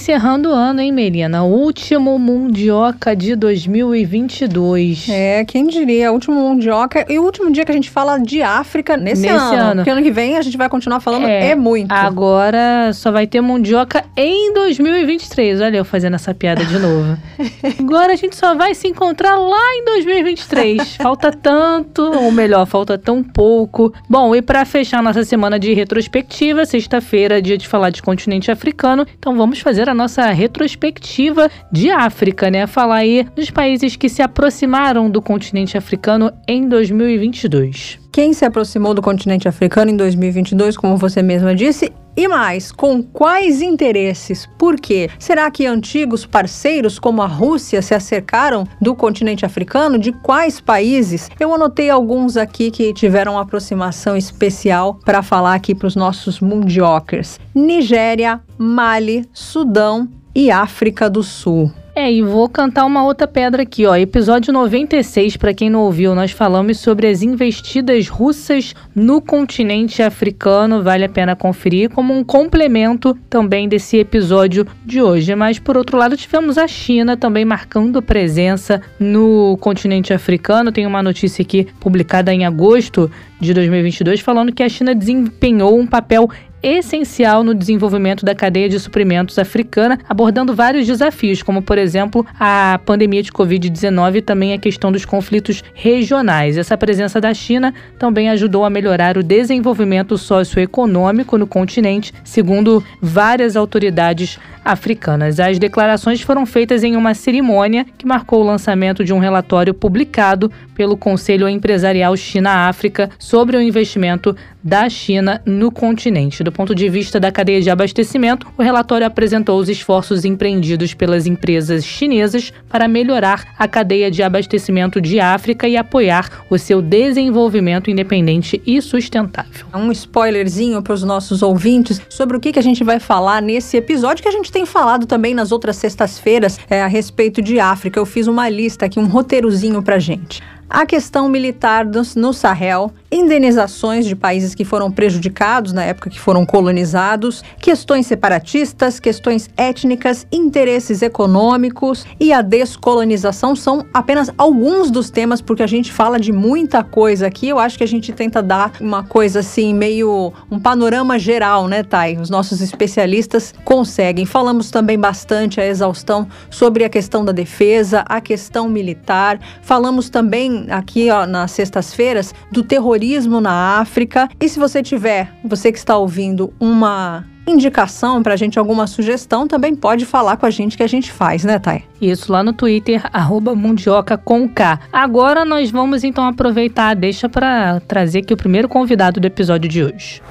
Encerrando o ano, hein, Melina? Último Mundioca de 2022. É, quem diria? Último Mundioca e o último dia que a gente fala de África nesse, nesse ano. ano. Porque ano que vem a gente vai continuar falando é, é muito. Agora só vai ter Mundioca em 2023. Olha eu fazendo essa piada de novo. agora a gente só vai se encontrar lá em 2023. falta tanto, ou melhor, falta tão pouco. Bom, e para fechar nossa semana de retrospectiva, sexta-feira, dia de falar de continente africano, então vamos fazer a nossa retrospectiva de África, né? Falar aí dos países que se aproximaram do continente africano em 2022. Quem se aproximou do continente africano em 2022, como você mesma disse, e mais, com quais interesses? Por quê? Será que antigos parceiros como a Rússia se acercaram do continente africano? De quais países? Eu anotei alguns aqui que tiveram uma aproximação especial para falar aqui para os nossos mundiocers: Nigéria, Mali, Sudão e África do Sul. É, e vou cantar uma outra pedra aqui, ó. Episódio 96, para quem não ouviu, nós falamos sobre as investidas russas no continente africano. Vale a pena conferir como um complemento também desse episódio de hoje. Mas por outro lado, tivemos a China também marcando presença no continente africano. Tem uma notícia aqui publicada em agosto de 2022 falando que a China desempenhou um papel essencial no desenvolvimento da cadeia de suprimentos africana, abordando vários desafios, como, por exemplo, a pandemia de Covid-19 e também a questão dos conflitos regionais. Essa presença da China também ajudou a melhorar o desenvolvimento socioeconômico no continente, segundo várias autoridades africanas. As declarações foram feitas em uma cerimônia que marcou o lançamento de um relatório publicado pelo Conselho Empresarial China-África sobre o investimento da China no continente. Do ponto de vista da cadeia de abastecimento, o relatório apresentou os esforços empreendidos pelas empresas chinesas para melhorar a cadeia de abastecimento de África e apoiar o seu desenvolvimento independente e sustentável. Um spoilerzinho para os nossos ouvintes sobre o que, que a gente vai falar nesse episódio que a gente tem falado também nas outras sextas-feiras é, a respeito de África. Eu fiz uma lista aqui, um roteirozinho para gente a questão militar no Sahel, indenizações de países que foram prejudicados na época que foram colonizados, questões separatistas, questões étnicas, interesses econômicos e a descolonização são apenas alguns dos temas, porque a gente fala de muita coisa aqui. Eu acho que a gente tenta dar uma coisa assim, meio um panorama geral, né, Thay? Os nossos especialistas conseguem. Falamos também bastante a exaustão sobre a questão da defesa, a questão militar. Falamos também aqui ó, nas sextas-feiras do terrorismo na África. E se você tiver, você que está ouvindo, uma indicação para a gente, alguma sugestão, também pode falar com a gente que a gente faz, né, Thay? Isso, lá no Twitter, arroba Mundioca com K. Agora nós vamos então aproveitar, deixa para trazer aqui o primeiro convidado do episódio de hoje.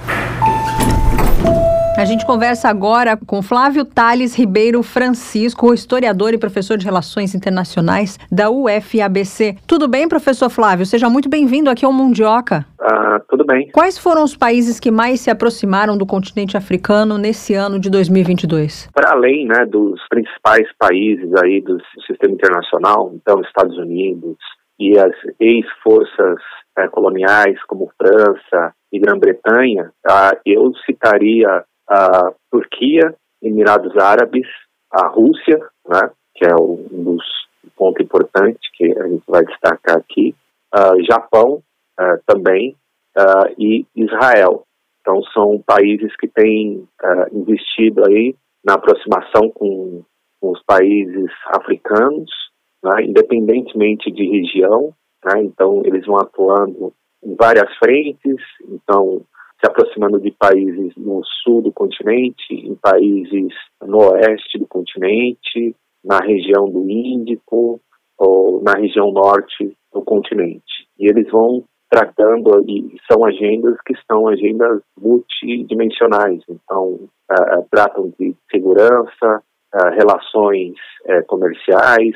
A gente conversa agora com Flávio Tales Ribeiro Francisco, historiador e professor de Relações Internacionais da UFABC. Tudo bem, professor Flávio? Seja muito bem-vindo aqui ao Mundioca. Ah, tudo bem. Quais foram os países que mais se aproximaram do continente africano nesse ano de 2022? Para além né, dos principais países aí do sistema internacional, então Estados Unidos e as ex-forças é, coloniais como França e Grã-Bretanha, ah, eu citaria a Turquia, Emirados Árabes, a Rússia, né, que é um dos pontos importantes que a gente vai destacar aqui, uh, Japão uh, também uh, e Israel. Então são países que têm investido aí na aproximação com, com os países africanos, né, independentemente de região. Né, então eles vão atuando em várias frentes. Então se aproximando de países no sul do continente, em países no oeste do continente, na região do Índico ou na região norte do continente. E eles vão tratando, e são agendas que são agendas multidimensionais, então uh, tratam de segurança, uh, relações uh, comerciais,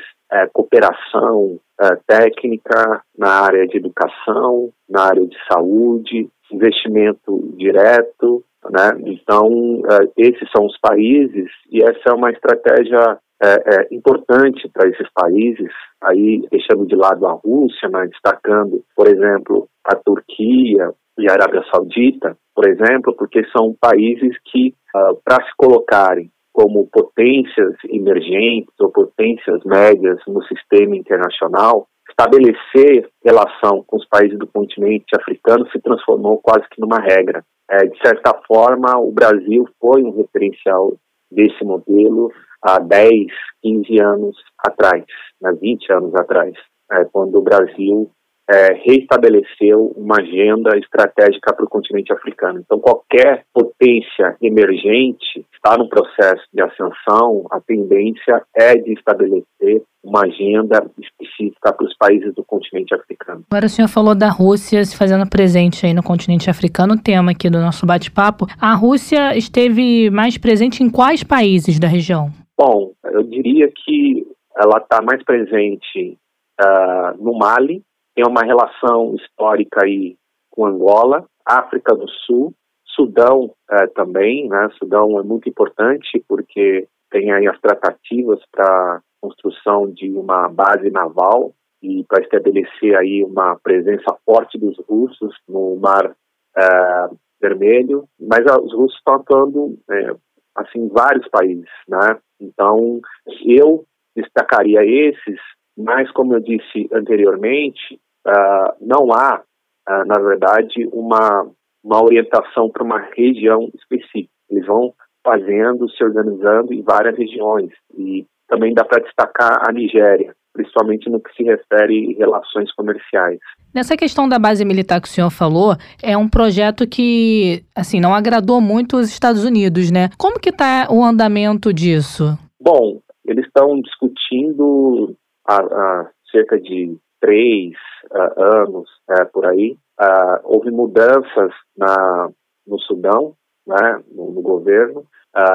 cooperação técnica na área de educação, na área de saúde, investimento direto, né? Então, uh, esses são os países e essa é uma estratégia é, é importante para esses países, aí deixando de lado a Rússia, mas destacando, por exemplo, a Turquia e a Arábia Saudita, por exemplo, porque são países que, uh, para se colocarem como potências emergentes ou potências médias no sistema internacional, estabelecer relação com os países do continente africano se transformou quase que numa regra. É, de certa forma, o Brasil foi um referencial desse modelo há 10, 15 anos atrás, né, 20 anos atrás, é, quando o Brasil é, reestabeleceu uma agenda estratégica para o continente africano. Então, qualquer potência emergente está no processo de ascensão, a tendência é de estabelecer uma agenda específica para os países do continente africano. Agora o senhor falou da Rússia se fazendo presente aí no continente africano, tema aqui do nosso bate-papo. A Rússia esteve mais presente em quais países da região? Bom, eu diria que ela está mais presente uh, no Mali, tem uma relação histórica aí com Angola, África do Sul, Sudão é, também, né? Sudão é muito importante porque tem aí as tratativas para construção de uma base naval e para estabelecer aí uma presença forte dos russos no Mar é, Vermelho, mas os russos estão atuando é, assim em vários países, né? Então eu destacaria esses, mas como eu disse anteriormente, uh, não há, uh, na verdade, uma, uma orientação para uma região específica. Eles vão fazendo, se organizando em várias regiões. E também dá para destacar a Nigéria, principalmente no que se refere a relações comerciais. Nessa questão da base militar que o senhor falou, é um projeto que, assim, não agradou muito os Estados Unidos, né? Como que está o andamento disso? Bom, eles estão discutindo há, há cerca de três uh, anos uh, por aí, uh, houve mudanças na, no Sudão, né, no, no governo.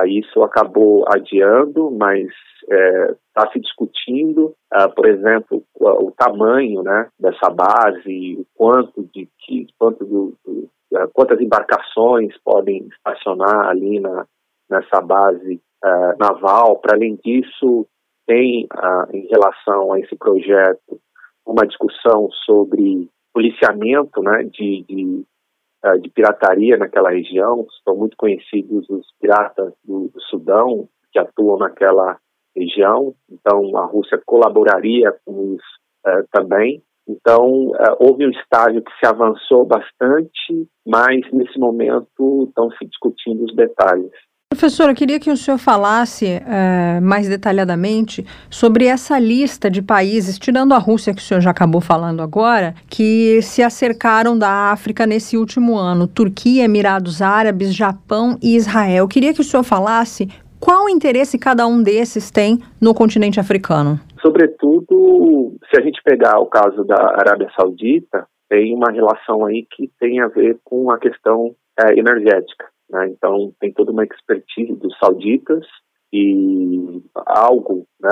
isso acabou adiando, mas está é, se discutindo, por exemplo, o, o, tamanho né, dessa base, o quanto de que, quanto do, do, quantas embarcações podem estacionar ali na, nessa base naval. Para além disso, tem em relação a esse projeto uma discussão sobre policiamento né, de, de, eh, de, pirataria naquela região. São muito conhecidos os piratas do, do Sudão que atuam naquela região. Então, a Rússia colaboraria com isso uh, também. Então, uh, houve um estágio que se avançou bastante, mas nesse momento estão se discutindo os detalhes. Professor, eu queria que o senhor falasse é, mais detalhadamente sobre essa lista de países, tirando a Rússia, que o senhor já acabou falando agora, que se acercaram da África nesse último ano: Turquia, Emirados Árabes, Japão e Israel. Eu queria que o senhor falasse qual interesse cada um desses tem no continente africano. Sobretudo, se a gente pegar o caso da Arábia Saudita, tem uma relação aí que tem a ver com a questão é, energética. Né? Então, tem toda uma expertise dos sauditas e algo né,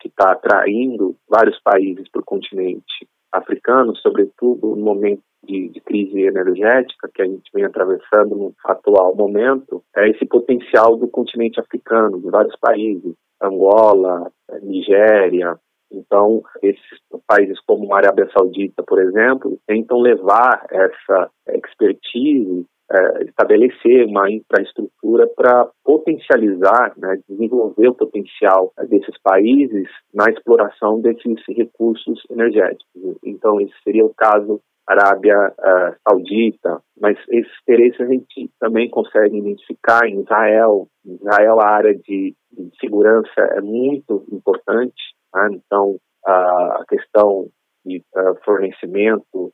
que está atraindo vários países para o continente africano, sobretudo no momento de, de, crise energética que a gente vem atravessando no atual momento, é esse potencial do continente africano, de vários países, Angola, Nigéria. Então, esses países como a Arábia Saudita, por exemplo, tentam levar essa expertise é, estabelecer uma infraestrutura para potencializar, né, desenvolver o potencial desses países na exploração desses recursos energéticos. Então, esse seria o caso Arábia uh, Saudita, mas esses interesses a gente também consegue identificar em Israel. Em Israel, a área de, de segurança é muito importante, né? então uh, a questão de uh, fornecimento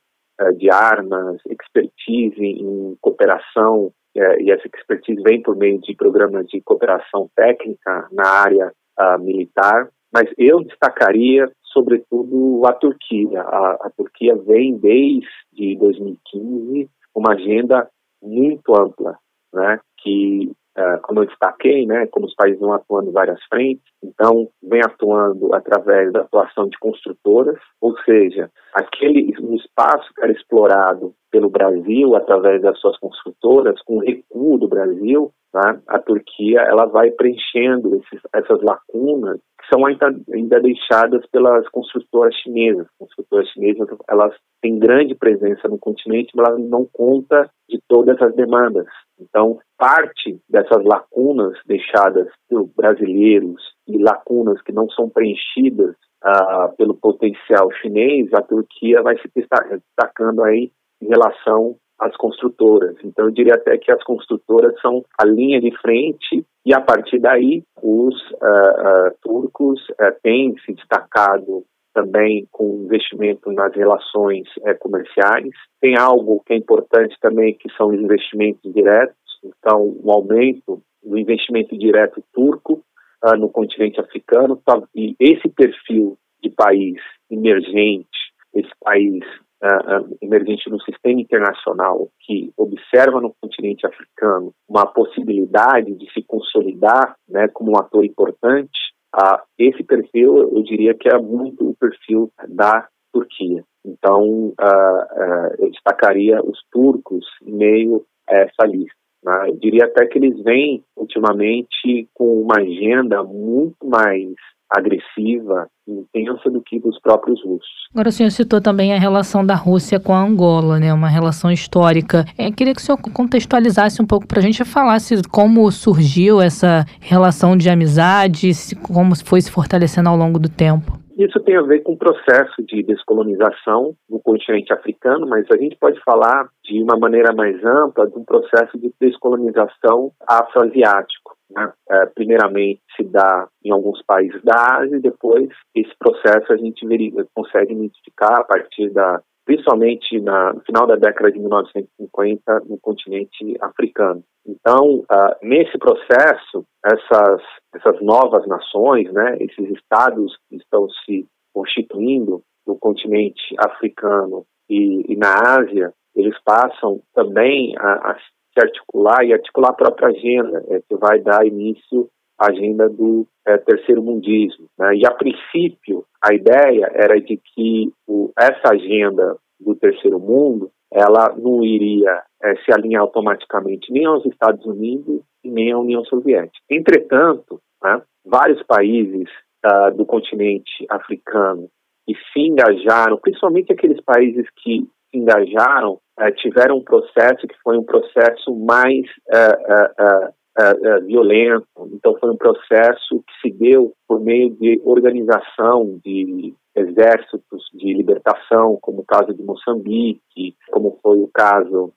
de armas, expertise em cooperação, eh, e essa expertise vem por meio de programas de cooperação técnica na área uh, militar, mas eu destacaria, sobretudo, a Turquia. A, a Turquia vem desde 2015 uma agenda muito ampla, né, que como eu destaquei, né, como os países vão atuando em várias frentes, então vem atuando através da atuação de construtoras, ou seja, aquele espaço que era explorado pelo Brasil através das suas construtoras, com o recuo do Brasil, né, a Turquia ela vai preenchendo esses, essas lacunas que são ainda, ainda deixadas pelas construtoras chinesas. As construtoras chinesas elas têm grande presença no continente, mas elas não conta de todas as demandas. Então, parte dessas lacunas deixadas por brasileiros e lacunas que não são preenchidas uh, pelo potencial chinês, a Turquia vai se destacando aí em relação às construtoras. Então, eu diria até que as construtoras são a linha de frente e, a partir daí, os uh, uh, turcos uh, têm se destacado também com investimento nas relações comerciais. Tem algo que é importante também, que são os investimentos diretos. Então, o aumento do investimento direto turco no continente africano, tá, e esse perfil de país emergente, esse país uh, emergente no sistema internacional que observa no continente africano uma possibilidade de se consolidar né, como um ator importante, uh, esse perfil eu diria que é muito o perfil da Turquia. Então, uh, eu destacaria os turcos em meio a essa lista. Né? Eu diria até que eles vêm ultimamente com uma agenda muito mais agressiva intensa do que dos próprios russos. Agora o senhor citou também a relação da Rússia com a Angola, né, uma relação histórica. É, queria que o senhor contextualizasse um pouco para a gente e falasse como surgiu essa relação de amizade, como foi se fortalecendo ao longo do tempo. Isso tem a ver com o processo de descolonização no continente africano, mas a gente pode falar de uma maneira mais ampla de um processo de descolonização afroasiático. Né? É, primeiramente se dá em alguns países da Ásia e depois esse processo a gente consegue identificar a partir da principalmente na, no final da década de 1950 no continente africano. Então, uh, nesse processo, essas, essas novas nações, né, esses estados que estão se constituindo no continente africano e, e na Ásia, eles passam também a, a se articular e articular a própria agenda, é, que vai dar início à agenda do é, terceiro mundismo. Né? E, a princípio, a ideia era de que o, essa agenda do terceiro mundo ela não iria é, se alinhar automaticamente nem aos Estados Unidos e nem à União Soviética. Entretanto, né, vários países uh, do continente africano que se engajaram, principalmente aqueles países que se engajaram uh, tiveram um processo que foi um processo mais uh, uh, violento. Então, foi um processo que se deu por meio de organização de exércitos de libertação, como o caso de Moçambique, como foi o caso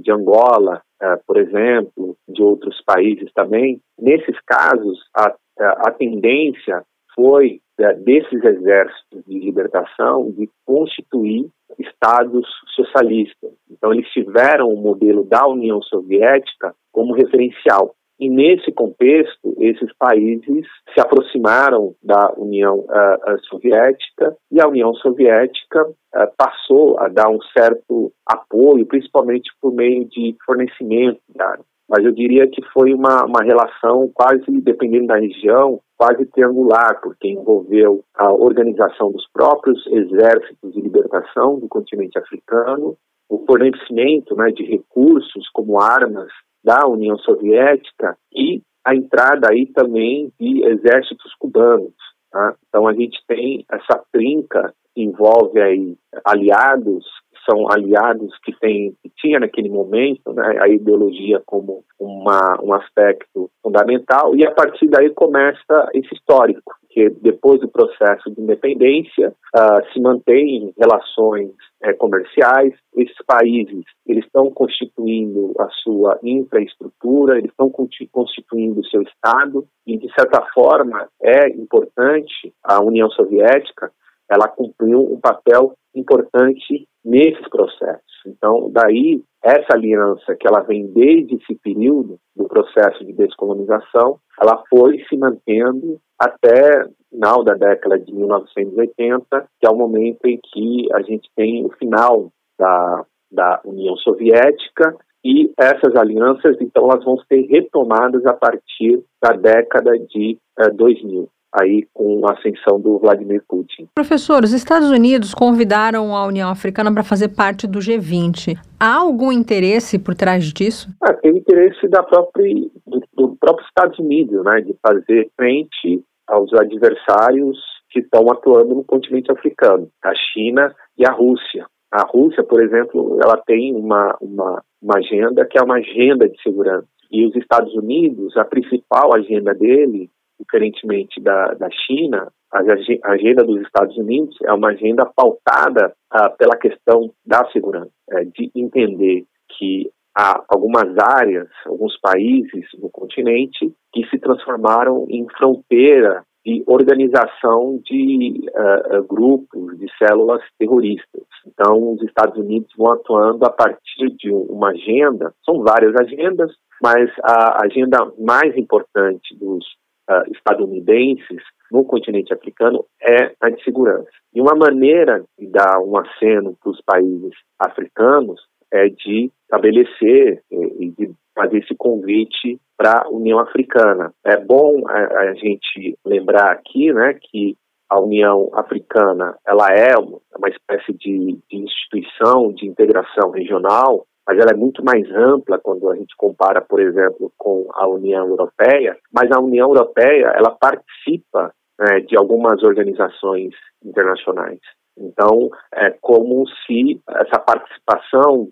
de Angola, por exemplo, de outros países também. Nesses casos, a, a tendência foi desses exércitos de libertação de constituir estados socialistas. Então, eles tiveram o modelo da União Soviética como referencial. E nesse contexto, esses países se aproximaram da União uh, Soviética e a União Soviética uh, passou a dar um certo apoio, principalmente por meio de fornecimento armas. Mas eu diria que foi uma, uma relação quase, dependendo da região, quase triangular, porque envolveu a organização dos próprios exércitos de libertação do continente africano, o fornecimento né, de recursos como armas da União Soviética e a entrada aí também de exércitos cubanos. Tá? Então a gente tem essa trinca que envolve aí aliados são aliados que tem que tinha naquele momento né, a ideologia como uma, um aspecto fundamental e a partir daí começa esse histórico que depois do processo de independência uh, se mantém relações é, comerciais. Esses países eles estão constituindo a sua infraestrutura, eles estão constituindo o seu estado e de certa forma é importante a União Soviética ela cumpriu um papel importante nesses processos. Então, daí, essa aliança que ela vem desde esse período do processo de descolonização, ela foi se mantendo até final da década de 1980, que é o momento em que a gente tem o final da, da União Soviética e essas alianças, então, elas vão ser retomadas a partir da década de eh, 2000. Aí com a ascensão do Vladimir Putin. Professor, os Estados Unidos convidaram a União Africana para fazer parte do G20. Há algum interesse por trás disso? Ah, tem interesse da própria, do, do próprio Estados Unidos, né, de fazer frente aos adversários que estão atuando no continente africano, a China e a Rússia. A Rússia, por exemplo, ela tem uma, uma, uma agenda que é uma agenda de segurança. E os Estados Unidos, a principal agenda dele, diferentemente da, da China, a agenda dos Estados Unidos é uma agenda pautada ah, pela questão da segurança, é, de entender que há algumas áreas, alguns países no continente que se transformaram em fronteira de organização de uh, grupos, de células terroristas. Então, os Estados Unidos vão atuando a partir de uma agenda, são várias agendas, mas a agenda mais importante dos uh, estadunidenses no continente africano é a de segurança. E uma maneira de dar um aceno para os países africanos é de estabelecer eh, e de fazer esse convite para a União Africana. É bom a, a, gente lembrar aqui, né, que a União Africana ela é uma, espécie de, de instituição de integração regional, mas ela é muito mais ampla quando a gente compara, por exemplo, com a União Europeia. Mas a União Europeia ela participa né, de algumas organizações internacionais. Então, é como se essa participação,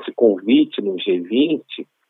esse convite no G20,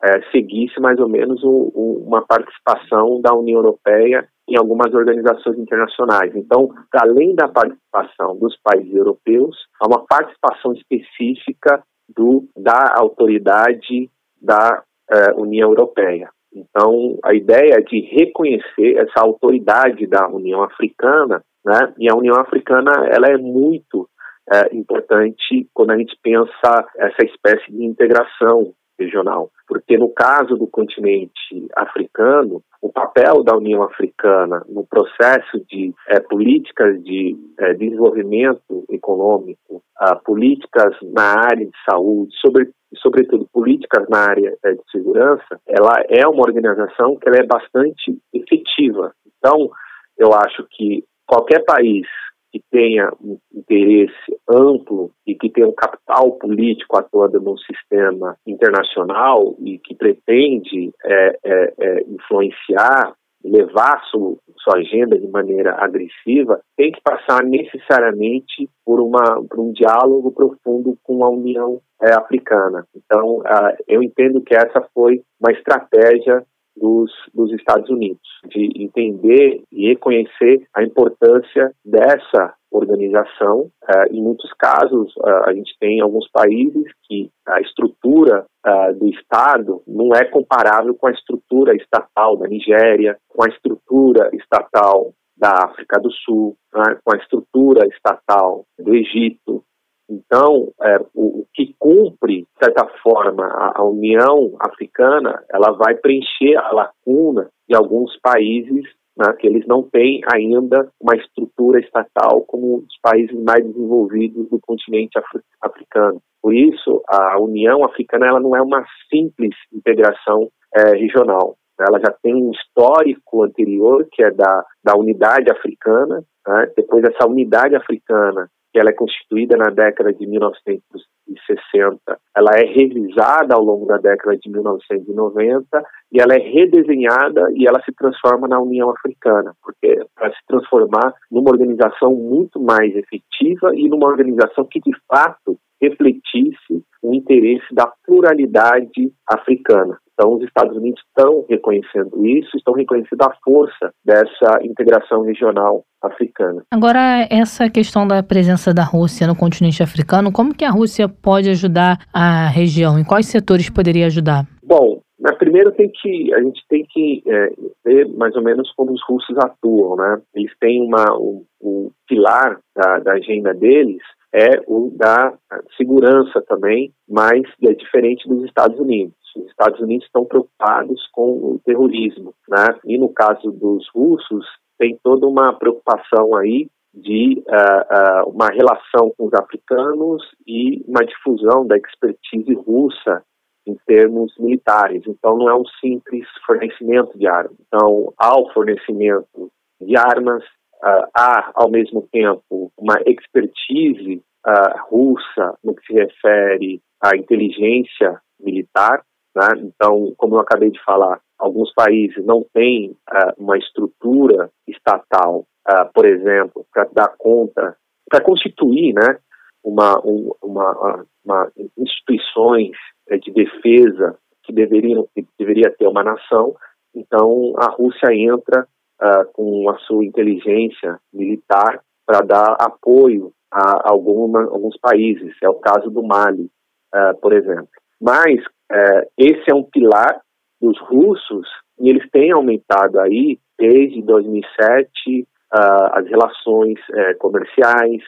é, seguisse mais ou menos o, o, uma participação da União Europeia em algumas organizações internacionais. Então, além da participação dos países europeus, há uma participação específica do, da autoridade da é, União Europeia. Então, a ideia é de reconhecer essa autoridade da União Africana, né? E a União Africana ela é muito é, importante quando a gente pensa essa espécie de integração regional, porque no caso do continente africano, o papel da União Africana no processo de é, políticas de é, desenvolvimento econômico, a, políticas na área de saúde, sobre, sobretudo políticas na área é, de segurança, ela é uma organização que ela é bastante efetiva. Então, eu acho que qualquer país que tenha um interesse amplo e que tenha um capital político atuando num sistema internacional e que pretende é, é, é, influenciar, levar sua, sua agenda de maneira agressiva, tem que passar necessariamente por, uma, por um diálogo profundo com a União é, Africana. Então, eu entendo que essa foi uma estratégia dos, dos Estados Unidos, de entender e reconhecer a importância dessa organização. Uh, em muitos casos, uh, a gente tem alguns países que a estrutura uh, do Estado não é comparável com a estrutura estatal da Nigéria, com a estrutura estatal da África do Sul, né, com a estrutura estatal do Egito, então, é, o, o, que cumpre, de certa forma, a, a, União Africana, ela vai preencher a lacuna de alguns países né, que eles não têm ainda uma estrutura estatal como os países mais desenvolvidos do continente afri africano. Por isso, a União Africana ela não é uma simples integração é, regional. Ela já tem um histórico anterior, que é da, da unidade africana. Né? Depois dessa unidade africana, que ela é constituída na década de 1960, ela é revisada ao longo da década de 1990 e ela é redesenhada e ela se transforma na União Africana, porque para se transformar numa organização muito mais efetiva e numa organização que de fato refletisse o interesse da pluralidade africana. Então, os Estados Unidos estão reconhecendo isso, estão reconhecendo a força dessa integração regional africana. Agora, essa questão da presença da Rússia no continente africano, como que a Rússia pode ajudar a região? Em quais setores poderia ajudar? Bom, primeiro tem que a gente tem que é, ver mais ou menos como os russos atuam, né? Eles têm uma o, o pilar da, da agenda deles é o da segurança também, mas é diferente dos Estados Unidos. Os Estados Unidos estão preocupados com o terrorismo, né? E no caso dos russos, tem toda uma preocupação aí de uh, uh, uma relação com os africanos e uma difusão da expertise russa em termos militares. Então, não é um simples fornecimento de armas. Então, há o fornecimento de de armas, há, ao mesmo tempo, uma expertise russa no que se refere à inteligência militar. Né? Então, como eu acabei de falar, alguns países não têm uma estrutura estatal, por exemplo, para dar conta, para constituir né, uma, uma, uma instituições de defesa que deveriam que deveria ter uma nação. Então a Rússia entra uh, com a sua inteligência militar para dar apoio a alguma, alguns países. É o caso do Mali, uh, por exemplo. Mas uh, esse é um pilar dos russos e eles têm aumentado aí desde 2007 as relações eh, comerciais,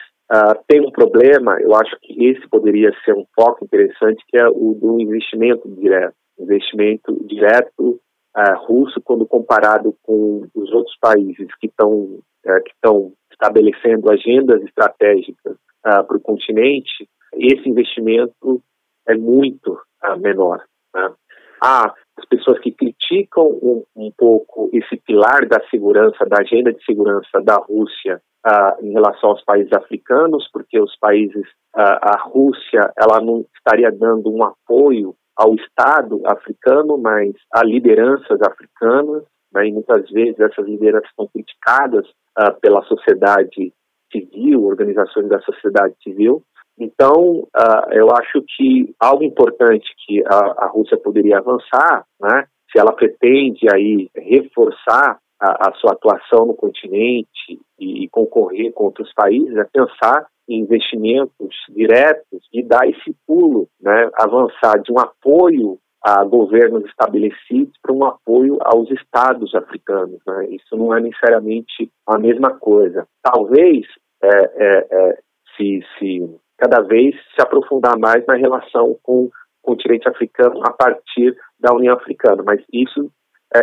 tem um problema, eu acho que esse poderia ser um foco interessante, que é o do investimento direto. Investimento direto uh, russo, quando comparado com os outros países que estão uh, que estão estabelecendo agendas estratégicas para o continente, esse investimento é muito menor. Né? Há as pessoas que criticam um, um pouco esse pilar da segurança, da agenda de segurança da Rússia uh, em relação aos países africanos, porque os países, uh, a Rússia, ela não estaria dando um apoio ao Estado africano, mas a lideranças africanas, né, e muitas vezes essas lideranças são criticadas uh, pela sociedade civil, organizações da sociedade civil. Então, eu acho que algo importante que a, a Rússia poderia avançar, né, se ela pretende aí reforçar a, a sua atuação no continente e, e concorrer com outros países é pensar em investimentos diretos e dar esse pulo, né, avançar de um apoio a governos estabelecidos para um apoio aos estados africanos. Né? Isso não é necessariamente a mesma coisa. Talvez é, é, é, se, se cada vez se aprofundar mais na relação com o continente africano a partir da União Africana, mas isso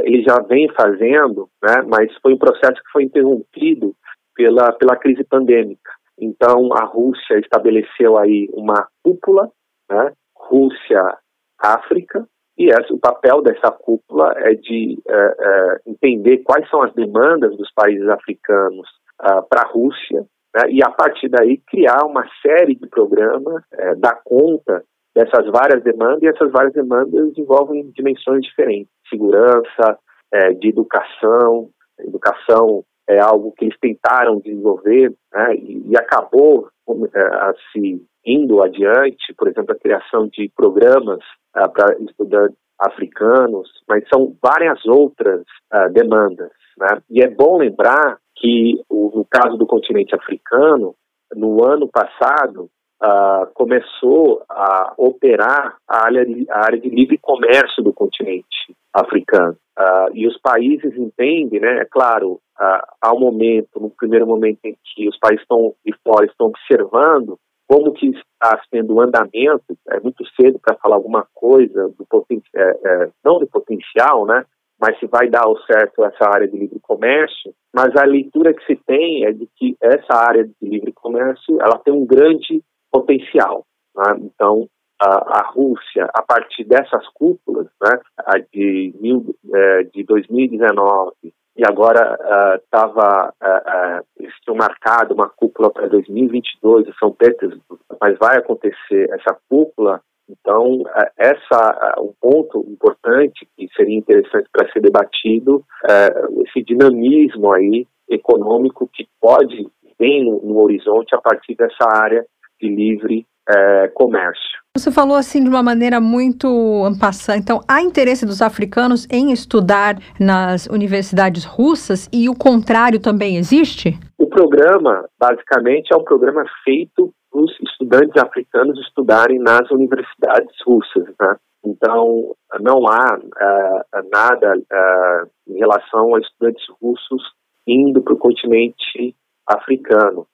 ele já vem fazendo, né, mas foi um processo que foi interrompido pela, pela crise pandêmica. Então, a Rússia estabeleceu aí uma cúpula, né, Rússia-África, e essa, o papel dessa cúpula é de é, é, entender quais são as demandas dos países africanos uh, para a Rússia, né, e a partir daí criar uma série de programas, é, dar conta dessas várias demandas, e essas várias demandas envolvem dimensões diferentes, segurança, é, de educação, educação é algo que eles tentaram desenvolver né, e, e, acabou é, se indo adiante, por exemplo, a criação de programas é, para estudantes africanos, mas são várias outras é, demandas. Né? E é bom lembrar que, o, no caso do continente africano, no ano passado, uh, começou a operar a área, de, a área de livre comércio do continente africano. Uh, e os países entendem, né, é claro, uh, há um momento, no primeiro momento em que os países estão de fora estão observando como que está sendo o andamento, é muito cedo para falar alguma coisa, do poten é, é, não do potencial, né, mas se vai dar o certo essa área de livre comércio, mas a leitura que se tem é de que essa área de livre comércio ela tem um grande potencial. Né? Então, a, a, Rússia, a partir dessas cúpulas, né, a de, mil, é, de 2019, e agora estava, uh, uh, uh, marcado uma cúpula para 2022 em São Petersburgo, mas vai acontecer essa cúpula, então essa um ponto importante que seria interessante para ser debatido, é esse dinamismo aí econômico que pode vir no, no horizonte a partir dessa área de livre é, comércio. Você falou assim de uma maneira muito ampassã. Então, há interesse dos africanos em estudar nas universidades russas e o contrário também existe? O programa, basicamente, é um programa feito para os estudantes africanos estudarem nas universidades russas. Né? Então, não há uh, nada uh, em relação a estudantes russos indo para o continente africano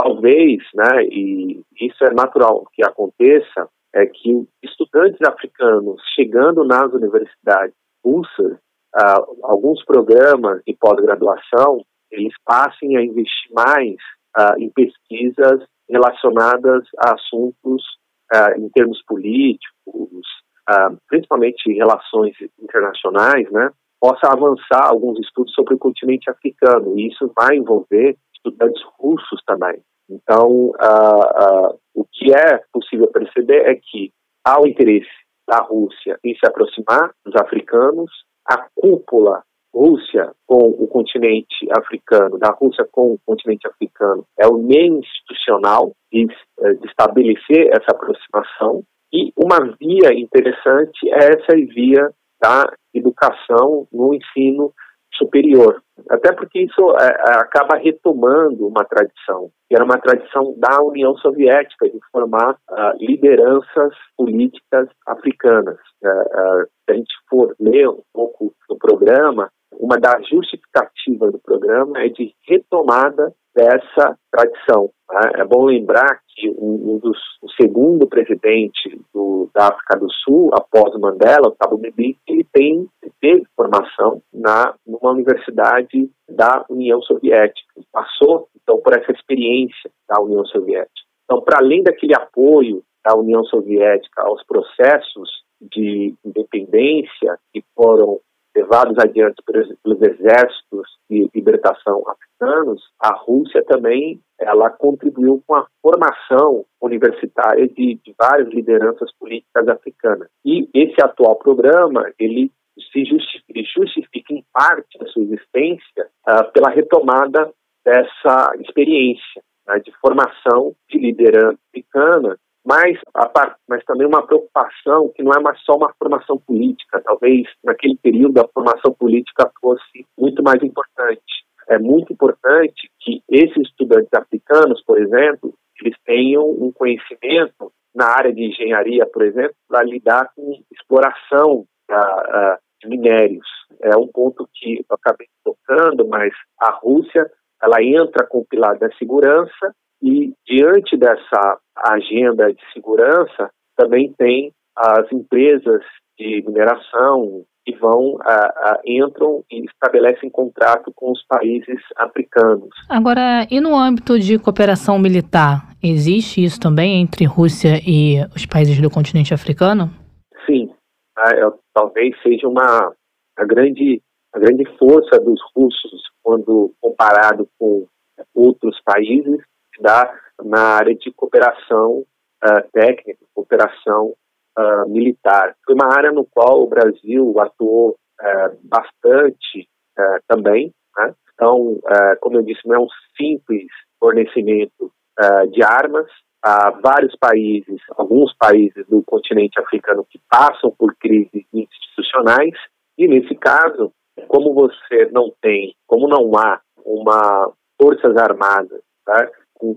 talvez, né, e isso é natural que aconteça, é que estudantes africanos chegando nas universidades russas, uh, alguns programas de pós-graduação, eles passem a investir mais uh, em pesquisas relacionadas a assuntos uh, em termos políticos, principalmente relações internacionais, né, possa avançar alguns estudos sobre o continente africano. E isso vai envolver estudantes russos também. Então, o que é possível perceber é que há o interesse da Rússia em se aproximar dos africanos, a cúpula Rússia com o continente africano, da Rússia com o continente africano, é o meio institucional de, eh, de estabelecer essa aproximação. E uma via interessante é essa via da educação no ensino superior. Até porque isso é, é, acaba retomando uma tradição, que era uma tradição da União Soviética, de formar uh, lideranças políticas africanas. Uh, uh, se a gente for ler um pouco do programa, uma das justificativas do programa é de retomada dessa tradição. Tá? É bom lembrar que um, um dos, o segundo presidente do, da África do Sul, após Mandela, o Thabo Mbeki, ele tem teve formação na numa universidade da União Soviética. Passou então por essa experiência da União Soviética. Então, para além daquele apoio da União Soviética aos processos de independência que foram levados adiante pelos exércitos de libertação africanos, a Rússia também ela contribuiu com a formação universitária de, de várias lideranças políticas africanas. E esse atual programa, ele se justifica em parte a sua existência uh, pela retomada dessa experiência né, de formação de liderança africana mas, a, mas também uma preocupação que não é mais só uma formação política. Talvez naquele período a formação política fosse muito mais importante. É muito importante que esses estudantes africanos, por exemplo, eles tenham um conhecimento na área de engenharia, por exemplo, para lidar com exploração uh, de minérios. É um ponto que eu acabei tocando, mas a Rússia ela entra com o pilar da segurança e diante dessa agenda de segurança, também tem as empresas de mineração que vão entram e estabelecem contrato com os países africanos. Agora, e no âmbito de cooperação militar, existe isso também entre Rússia e os países do continente africano? Sim, talvez seja uma a grande a grande força dos russos quando comparado com outros países dá na área de cooperação uh, técnica, cooperação uh, militar. Foi uma área no qual o Brasil atuou uh, bastante também. Né? Então, como eu disse, não é um simples fornecimento de armas. Há vários países, alguns países do continente africano que passam por crises institucionais e nesse caso, como você não tem, como não há uma forças armadas tá,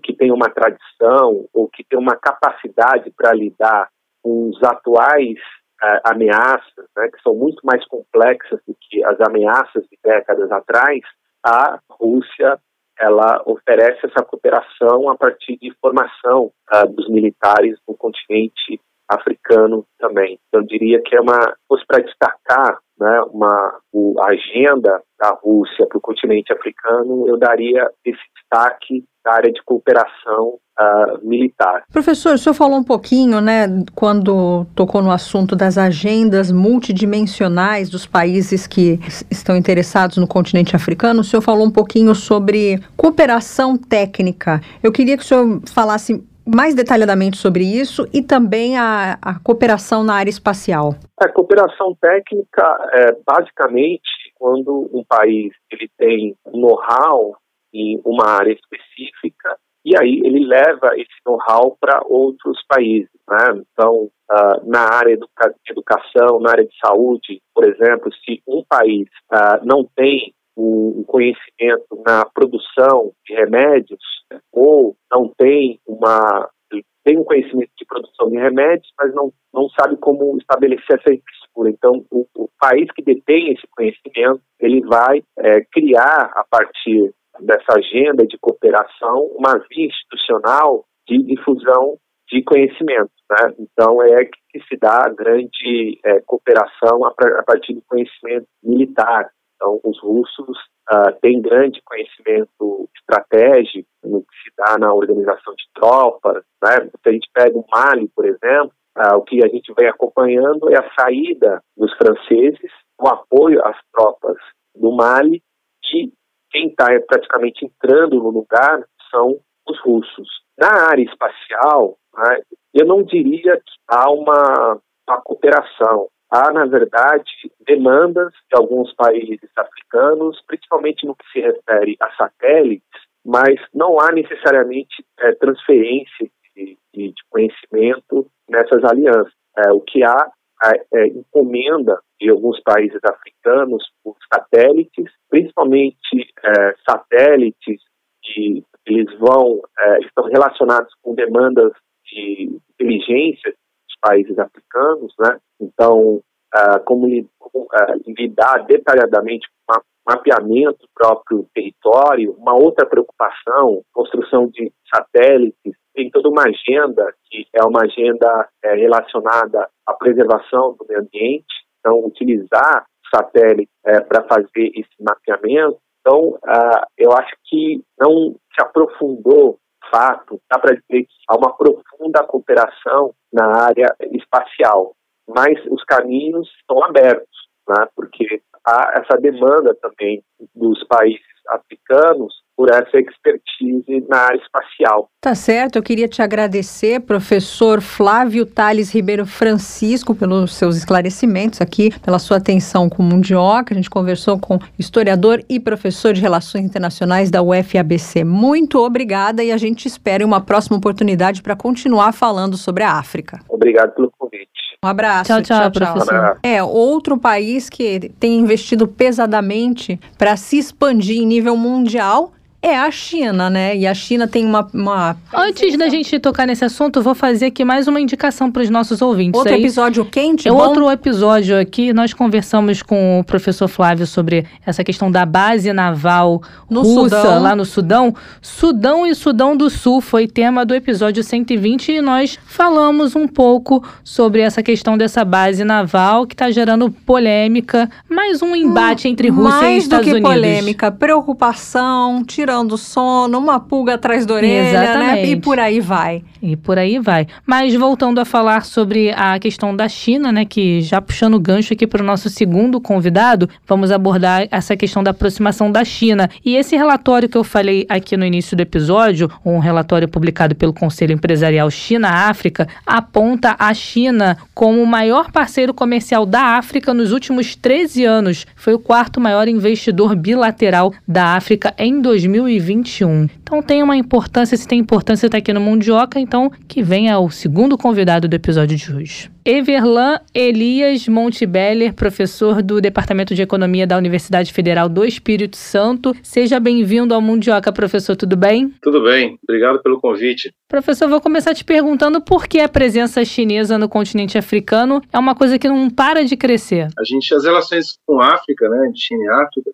que tem uma tradição ou que tem uma capacidade para lidar com os atuais uh, ameaças, né, que são muito mais complexas do que as ameaças de décadas atrás, a Rússia ela oferece essa cooperação a partir de formação uh, dos militares no continente africano também. Então, eu diria que é uma, fosse para destacar né, uma, o, a agenda da Rússia para o continente africano, eu daria esse destaque da área de cooperação uh, militar. Professor, o senhor falou um pouquinho, né, quando tocou no assunto das agendas multidimensionais dos países que estão interessados no continente africano, o senhor falou um pouquinho sobre cooperação técnica. Eu queria que o senhor falasse mais detalhadamente sobre isso e também a, a cooperação na área espacial. A cooperação técnica é basicamente quando um país ele tem know-how em uma área específica e aí ele leva esse know-how para outros países. Né? Então, uh, na área de educação, na área de saúde, por exemplo, se um país uh, não tem um conhecimento na produção de remédios ou não tem uma tem um conhecimento de produção de remédios, mas não, não sabe como estabelecer essa infraestrutura. Então, o, o país que detém esse conhecimento, ele vai é, criar, a partir dessa agenda de cooperação, uma via institucional de difusão de conhecimento. Né? Então, é que se dá grande é, cooperação a, partir do conhecimento militar. Então, os russos uh, têm grande conhecimento estratégico no que se dá na organização de tropas. Né? Se a gente pega o Mali, por exemplo, uh, o que a gente vem acompanhando é a saída dos franceses o apoio às tropas do Mali e quem está praticamente entrando no lugar são os russos. Na área espacial, né, eu não diria que há uma, uma cooperação. Há, na verdade, demandas de alguns países africanos, principalmente no que se refere a satélites, mas não há necessariamente é, transferência de, de, conhecimento nessas alianças. É, o que há é, é encomenda de alguns países africanos por satélites, principalmente é, satélites que eles vão é, estão relacionados com demandas de inteligência dos países africanos, né? Então, uh, como, uh, lidar detalhadamente com mapeamento do próprio território, uma outra preocupação, construção de satélites, tem toda uma agenda que é uma agenda é, relacionada à preservação do meio ambiente, então utilizar satélite é, para fazer esse mapeamento. Então, uh, eu acho que não se aprofundou fato, dá para dizer que há uma profunda cooperação na área espacial, mas os caminhos estão abertos, né, porque há essa demanda também dos países africanos por essa expertise na área espacial. Tá certo, eu queria te agradecer, professor Flávio Tales Ribeiro Francisco, pelos seus esclarecimentos aqui, pela sua atenção com o Mundioca. A gente conversou com historiador e professor de Relações Internacionais da UFABC. Muito obrigada e a gente espera uma próxima oportunidade para continuar falando sobre a África. Obrigado pelo convite. Um abraço. Tchau, tchau, tchau professor. É, outro país que tem investido pesadamente para se expandir em nível mundial é a China, né? E a China tem uma. uma... Antes da gente tocar nesse assunto, vou fazer aqui mais uma indicação para os nossos ouvintes. Outro Aí, episódio quente? É bom? outro episódio aqui. Nós conversamos com o professor Flávio sobre essa questão da base naval no russa Sudão. lá no Sudão. Sudão e Sudão do Sul foi tema do episódio 120 e nós falamos um pouco sobre essa questão dessa base naval que está gerando polêmica. Mais um embate hum, entre Rússia e Estados Unidos. Mais do que polêmica, preocupação, tirando tirando sono, uma pulga atrás da orelha, Exatamente. né? E por aí vai. E por aí vai. Mas voltando a falar sobre a questão da China, né? Que já puxando o gancho aqui para o nosso segundo convidado, vamos abordar essa questão da aproximação da China. E esse relatório que eu falei aqui no início do episódio, um relatório publicado pelo Conselho Empresarial China-África, aponta a China como o maior parceiro comercial da África nos últimos 13 anos. Foi o quarto maior investidor bilateral da África em 2000 2021. Então tem uma importância, se tem importância estar tá aqui no Mundioca, então que venha o segundo convidado do episódio de hoje. Everlan Elias Montebeller, professor do Departamento de Economia da Universidade Federal do Espírito Santo. Seja bem-vindo ao Mundioca, professor, tudo bem? Tudo bem, obrigado pelo convite. Professor, vou começar te perguntando por que a presença chinesa no continente africano é uma coisa que não para de crescer. A gente, as relações com a África, né, China e África,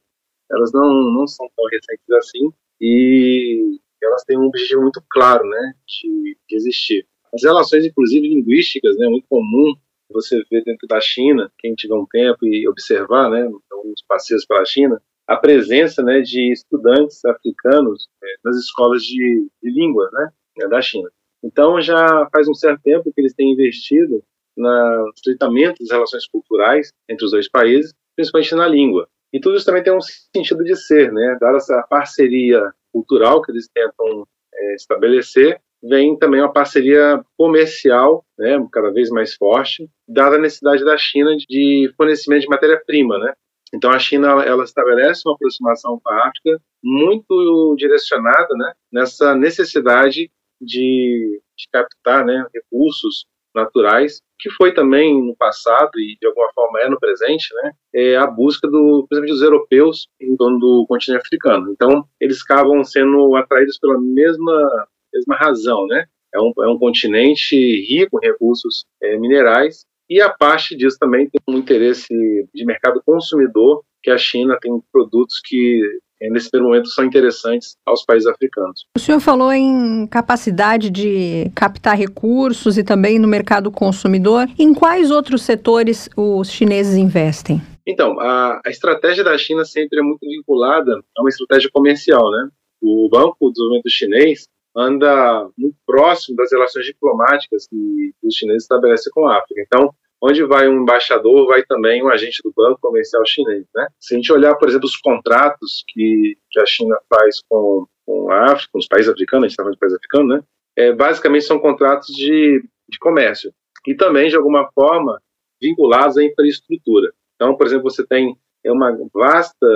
elas não, não são tão recentes assim e elas têm um objetivo muito claro, né, de, de existir. As relações, inclusive linguísticas, né, muito comum você ver dentro da China, quem tiver um tempo e observar, né, alguns passeios pela China, a presença, né, de estudantes africanos é, nas escolas de, de língua, né, da China. Então já faz um certo tempo que eles têm investido no estreitamento das relações culturais entre os dois países, principalmente na língua. E tudo isso também tem um sentido de ser, né? Dada essa parceria cultural que eles tentam é, estabelecer, vem também uma parceria comercial, né, cada vez mais forte, dada a necessidade da China de fornecimento de matéria-prima, né? Então a China ela estabelece uma aproximação com a África muito direcionada, né, nessa necessidade de, de captar, né, recursos naturais que foi também no passado e de alguma forma é no presente, né, é a busca do, principalmente dos europeus em torno do continente africano. Então, eles acabam sendo atraídos pela mesma mesma razão, né? É um, é um continente rico em recursos é, minerais e a parte disso também tem um interesse de mercado consumidor, que a China tem produtos que nesse momento são interessantes aos países africanos. O senhor falou em capacidade de captar recursos e também no mercado consumidor. Em quais outros setores os chineses investem? Então, a, a estratégia da China sempre é muito vinculada a uma estratégia comercial, né? O Banco do Desenvolvimento Chinês anda muito próximo das relações diplomáticas que os chineses estabelecem com a África. Então, onde vai um embaixador, vai também um agente do banco comercial chinês, né? Se a gente olhar, por exemplo, os contratos que, que a China faz com, com a África, com os países africanos, a gente está falando de países africanos, né? É, basicamente são contratos de, de comércio e também, de alguma forma, vinculados à infraestrutura. Então, por exemplo, você tem é uma vasta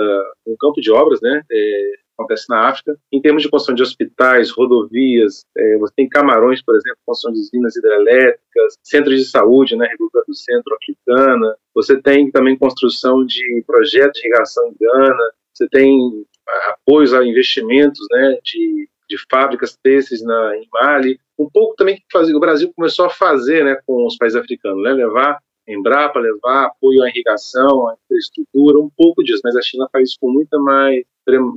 um campo de obras, né? É, acontece na África. Em termos de construção de hospitais, rodovias, é, você tem Camarões, por exemplo, construção de usinas hidrelétricas, centros de saúde né, República do Centro Africana. Você tem também construção de projetos de irrigação em Gana. Você tem apoios a investimentos, né, de, de fábricas têxteis na em Mali. Um pouco também que o Brasil começou a fazer, né, com os países africanos, né, levar Embrapa levar apoio à irrigação, à infraestrutura, um pouco disso, mas a China faz isso com muita mais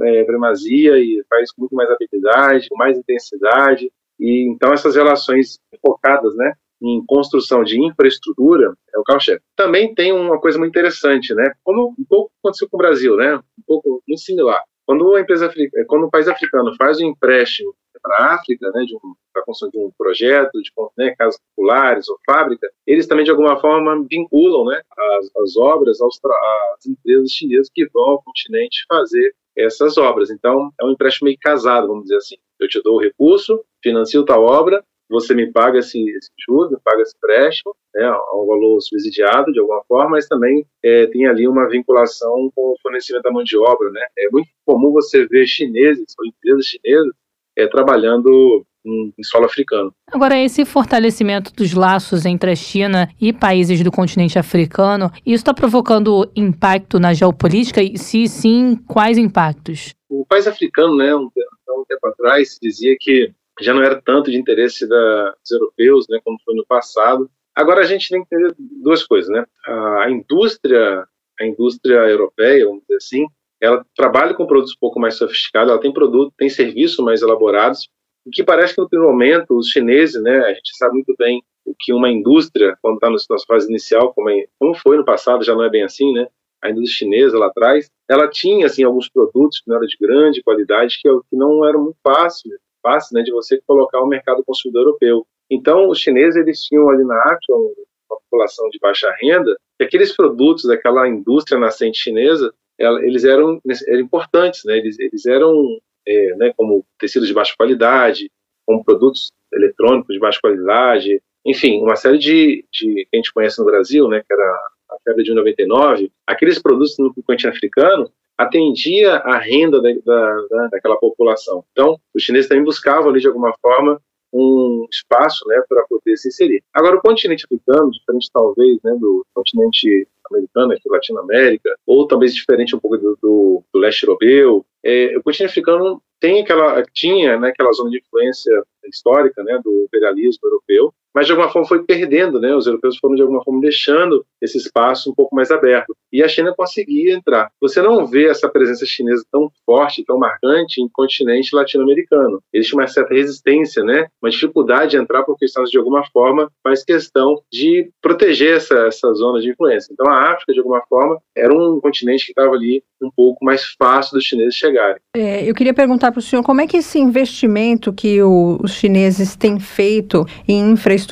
é, primazia e faz com muito mais habilidade, com mais intensidade, e então essas relações focadas, né, em construção de infraestrutura é o carro-chefe. Também tem uma coisa muito interessante, né, como um pouco aconteceu com o Brasil, né, um pouco muito similar. Quando a empresa, quando o país africano faz um empréstimo para a África, né, para a construção de um projeto, de né, casas populares ou fábrica, eles também de alguma forma vinculam né, as, as obras às empresas chinesas que vão ao continente fazer essas obras. Então, é um empréstimo meio casado, vamos dizer assim. Eu te dou o recurso, financio tal obra, você me paga esse, esse juros, me paga esse empréstimo, né, um valor subsidiado de alguma forma, mas também é, tem ali uma vinculação com o fornecimento da mão de obra. Né? É muito comum você ver chineses ou empresas chinesas é, trabalhando em, solo africano. Agora, esse fortalecimento dos laços entre a China e países do continente africano, isso está provocando impacto na geopolítica? E se sim, quais impactos? O país africano, né, um, um tempo atrás, dizia que já não era tanto de interesse da, dos europeus, né, como foi no passado. Agora a gente tem que entender duas coisas, né? A indústria, a indústria europeia, vamos dizer assim, ela trabalha com produtos um pouco mais sofisticados, ela tem produto, tem serviços mais elaborados, o que parece que no primeiro momento os chineses, né, a gente sabe muito bem o que uma indústria, quando está na sua fase inicial, como, é, como foi no passado, já não é bem assim, né, a indústria chinesa lá atrás, ela tinha assim alguns produtos que não eram de grande qualidade, que, que não eram muito fáceis, fáceis né, de você colocar no mercado consumidor europeu. Então, os chineses eles tinham ali na África uma população de baixa renda, e aqueles produtos daquela indústria nascente chinesa eles eram, eram importantes, né? Eles, eles eram, é, né, como tecidos de baixa qualidade, como produtos eletrônicos de baixa qualidade, enfim, uma série de, de que a gente conhece no Brasil, né, que era a febre de 99, aqueles produtos no continente africano atendia a renda da, da, daquela população. Então, os chineses também buscavam ali de alguma forma um espaço, né, para poder se inserir. Agora, o continente africano, diferente talvez, né, do continente americana, aqui Latinoamérica, ou talvez diferente um pouco do, do, do leste europeu. É, o continente africano tem aquela, tinha né, aquela zona de influência histórica né, do imperialismo europeu, mas de alguma forma foi perdendo, né? Os europeus foram de alguma forma deixando esse espaço um pouco mais aberto. E a China conseguia entrar. Você não vê essa presença chinesa tão forte, tão marcante em continente latino-americano. Existe uma certa resistência, né? Uma dificuldade de entrar porque Estados de alguma forma faz questão de proteger essa, essa zona de influência. Então a África de alguma forma era um continente que estava ali um pouco mais fácil dos chineses chegarem. É, eu queria perguntar para o senhor como é que esse investimento que o, os chineses têm feito em infraestrutura,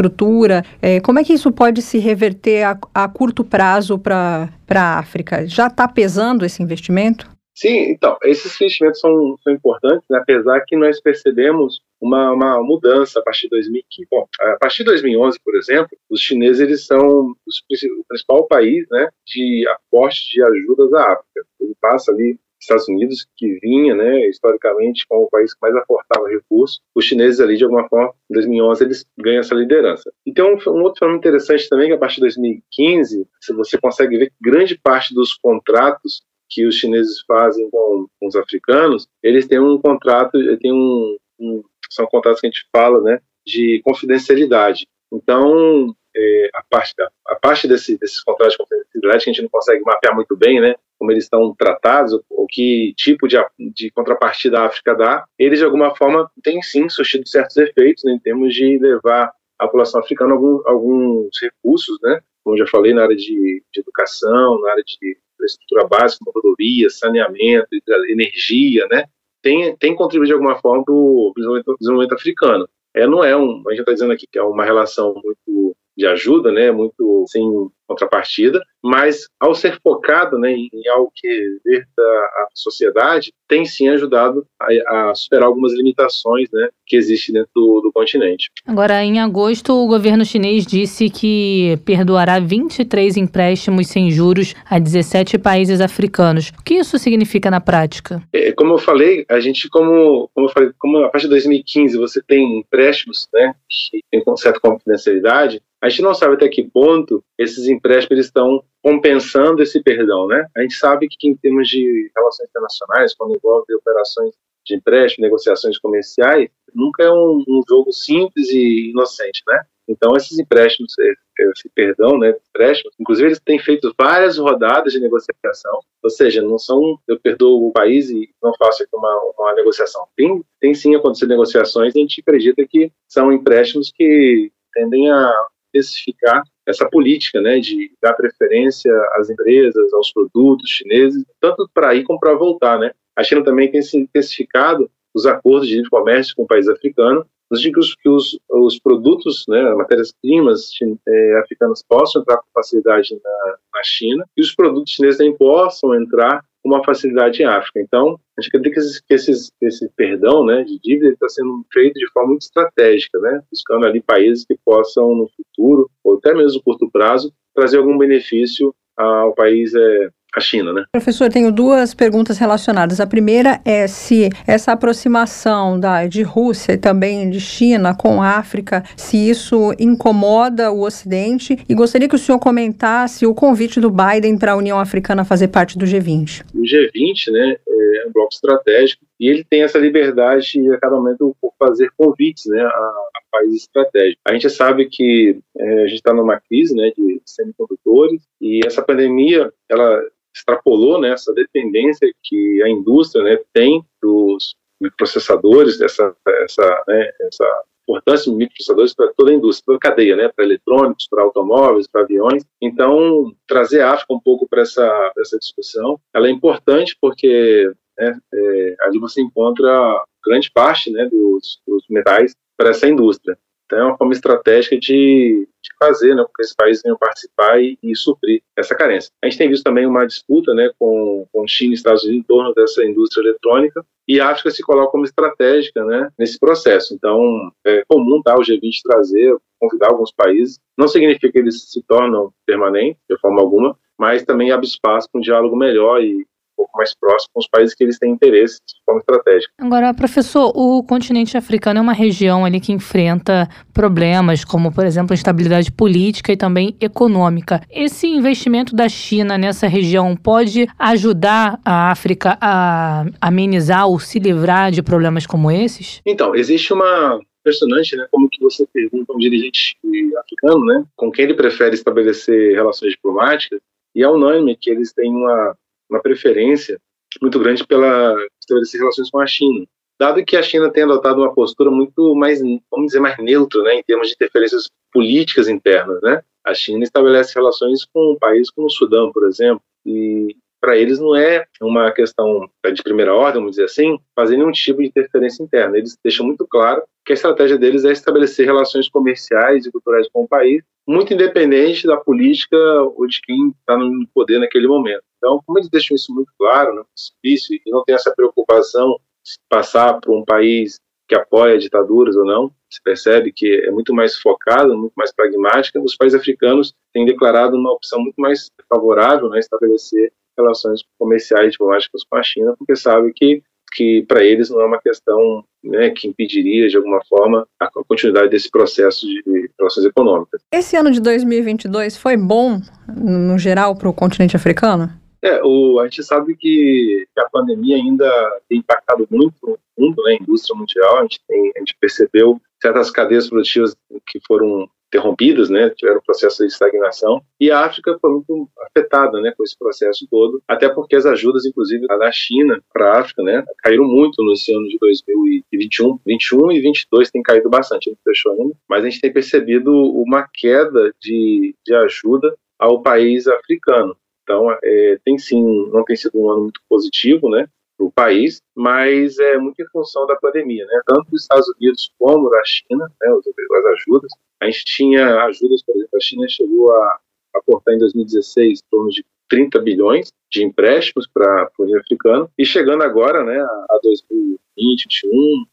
é, como é que isso pode se reverter a, a curto prazo para a África? Já está pesando esse investimento? Sim, então, esses investimentos são, são importantes, né, apesar que nós percebemos uma, uma mudança a partir de 2015. Bom, a partir de 2011, por exemplo, os chineses eles são os, o principal país né, de aporte de ajudas à África. Ele passa ali Estados Unidos, que vinha, né, historicamente, como o país que mais aportava recursos, os chineses ali, de alguma forma, em 2011, eles ganham essa liderança. E tem um, um outro fenômeno interessante também, que a partir de 2015, você consegue ver que grande parte dos contratos que os chineses fazem com, com os africanos, eles têm um contrato, tem um, um, são contratos que a gente fala, né, de confidencialidade. Então, é, a parte, a parte desse, desses contratos de confidencialidade que a gente não consegue mapear muito bem, né, como eles estão tratados, ou que tipo de, de contrapartida a África dá, eles de alguma forma têm sim surtido certos efeitos né, em termos de levar a população africana algum, alguns recursos, né, como já falei, na área de, de educação, na área de infraestrutura básica, como rodovias, saneamento, energia, né, tem, tem contribuído de alguma forma para o desenvolvimento, desenvolvimento, africano. É, não é um, a gente está dizendo aqui que é uma relação muito de ajuda, né, muito sem contrapartida, mas ao ser focado né, em algo que verta a sociedade, tem sim ajudado a, a superar algumas limitações né, que existem dentro do, do, continente. Agora, em agosto, o governo chinês disse que perdoará 23 empréstimos sem juros a 17 países africanos. O que isso significa na prática? É, como eu falei, a gente, como, como eu falei, como a partir de 2015 você tem empréstimos né, que tem certa confidencialidade, a gente não sabe até que ponto esses empréstimos estão compensando esse perdão, né? A gente sabe que em termos de relações internacionais, quando envolve operações de empréstimo, negociações comerciais, nunca é um, um jogo simples e inocente, né? Então, esses empréstimos, esse perdão, né, empréstimos, inclusive eles têm feito várias rodadas de negociação, ou seja, não são eu perdoo o país e não faço aqui uma, uma negociação. Tem, tem sim acontecido negociações e a gente acredita que são empréstimos que tendem a especificar essa política né, de dar preferência às empresas, aos produtos chineses, tanto para ir como para voltar. Né? A China também tem se intensificado os acordos de comércio com o país africano, nos os, que os, os produtos, né, matérias-primas é, africanas possam entrar com facilidade na, na China e os produtos chineses também possam entrar uma facilidade em África. Então, a gente acredita que, esses, esses, esse perdão né, de dívida está sendo feito de forma muito estratégica, né, buscando ali países que possam, no futuro, ou até mesmo no curto prazo, trazer algum benefício ao país é, a China, né? Professor, tenho duas perguntas relacionadas. A primeira é se essa aproximação da, de Rússia e também de China com a África, se isso incomoda o Ocidente. E gostaria que o senhor comentasse o convite do Biden para a União Africana fazer parte do G20. O G20, né, é um bloco estratégico e ele tem essa liberdade a cada momento por fazer convites, né, a, a países estratégicos. A gente sabe que é, a gente está numa crise, né, de semicondutores e essa pandemia, ela extrapolou né, essa dependência que a indústria né, tem dos microprocessadores, dessa essa, né, essa importância de microprocessadores para toda a indústria, toda a cadeia, né, para eletrônicos, para automóveis, para aviões. Então, trazer a África um pouco para essa, essa discussão, ela é importante porque né, é, ali você encontra grande parte né, dos, dos metais para essa indústria. Então, é uma forma estratégica de fazer né, com que esses países venham participar e, e, suprir essa carência. A gente tem visto também uma disputa né, com, com China e Estados Unidos em torno dessa indústria eletrônica e a África se coloca como estratégica né, nesse processo. Então, é comum tá, o G20 trazer, convidar alguns países. Não significa que eles se tornam permanentes, de forma alguma, mas também abre espaço para um diálogo melhor e pouco mais próximo com os países que eles têm interesse de forma estratégica. Agora, professor, o continente africano é uma região ali que enfrenta problemas como, por exemplo, instabilidade política e também econômica. Esse investimento da China nessa região pode ajudar a África a amenizar ou se livrar de problemas como esses? Então, existe uma impressionante, né, como que você pergunta a um dirigente africano, né, com quem ele prefere estabelecer relações diplomáticas, e é unânime que eles têm uma uma preferência muito grande pela estabelecer relações com a China. Dado que a China tem adotado uma postura muito mais, vamos dizer, mais neutra, né, em termos de interferências políticas internas, né? A China estabelece relações com um país como o Sudão, por exemplo, e para eles não é uma questão de primeira ordem, vamos dizer assim, fazer nenhum tipo de interferência interna. Eles deixam muito claro que a estratégia deles é estabelecer relações comerciais e culturais com o país, muito independente da política ou de quem está no poder naquele momento. Então, como eles deixam isso muito claro, né, e não tem essa preocupação de passar por um país que apoia ditaduras ou não, se percebe que é muito mais focado, muito mais pragmática. Os países africanos têm declarado uma opção muito mais favorável, né, estabelecer relações comerciais diplomáticas com a China, porque sabe que que para eles não é uma questão né, que impediria de alguma forma a continuidade desse processo de relações econômicas. Esse ano de 2022 foi bom no geral para o continente africano? É, o, a gente sabe que, a pandemia ainda tem impactado muito o mundo, né, a indústria mundial. A gente, tem, a gente percebeu certas cadeias produtivas que foram interrompidas, né, tiveram um processo de estagnação, e a África foi muito afetada, né, com esse processo todo, até porque as ajudas, inclusive, da China para a África, né, caíram muito nesse ano de 2021, 21 e 22 tem caído bastante, não fechou ainda, mas a gente tem percebido uma queda de, de ajuda ao país africano. Então, é, tem sim, não tem sido um ano muito positivo, né? o país, mas é muito em função da pandemia, né? Tanto dos Estados Unidos como da China, né, as ajudas. A gente tinha ajudas, por exemplo, a China chegou a aportar em 2016 em torno de 30 bilhões de empréstimos para o africano e chegando agora, né, a 2020, 2021,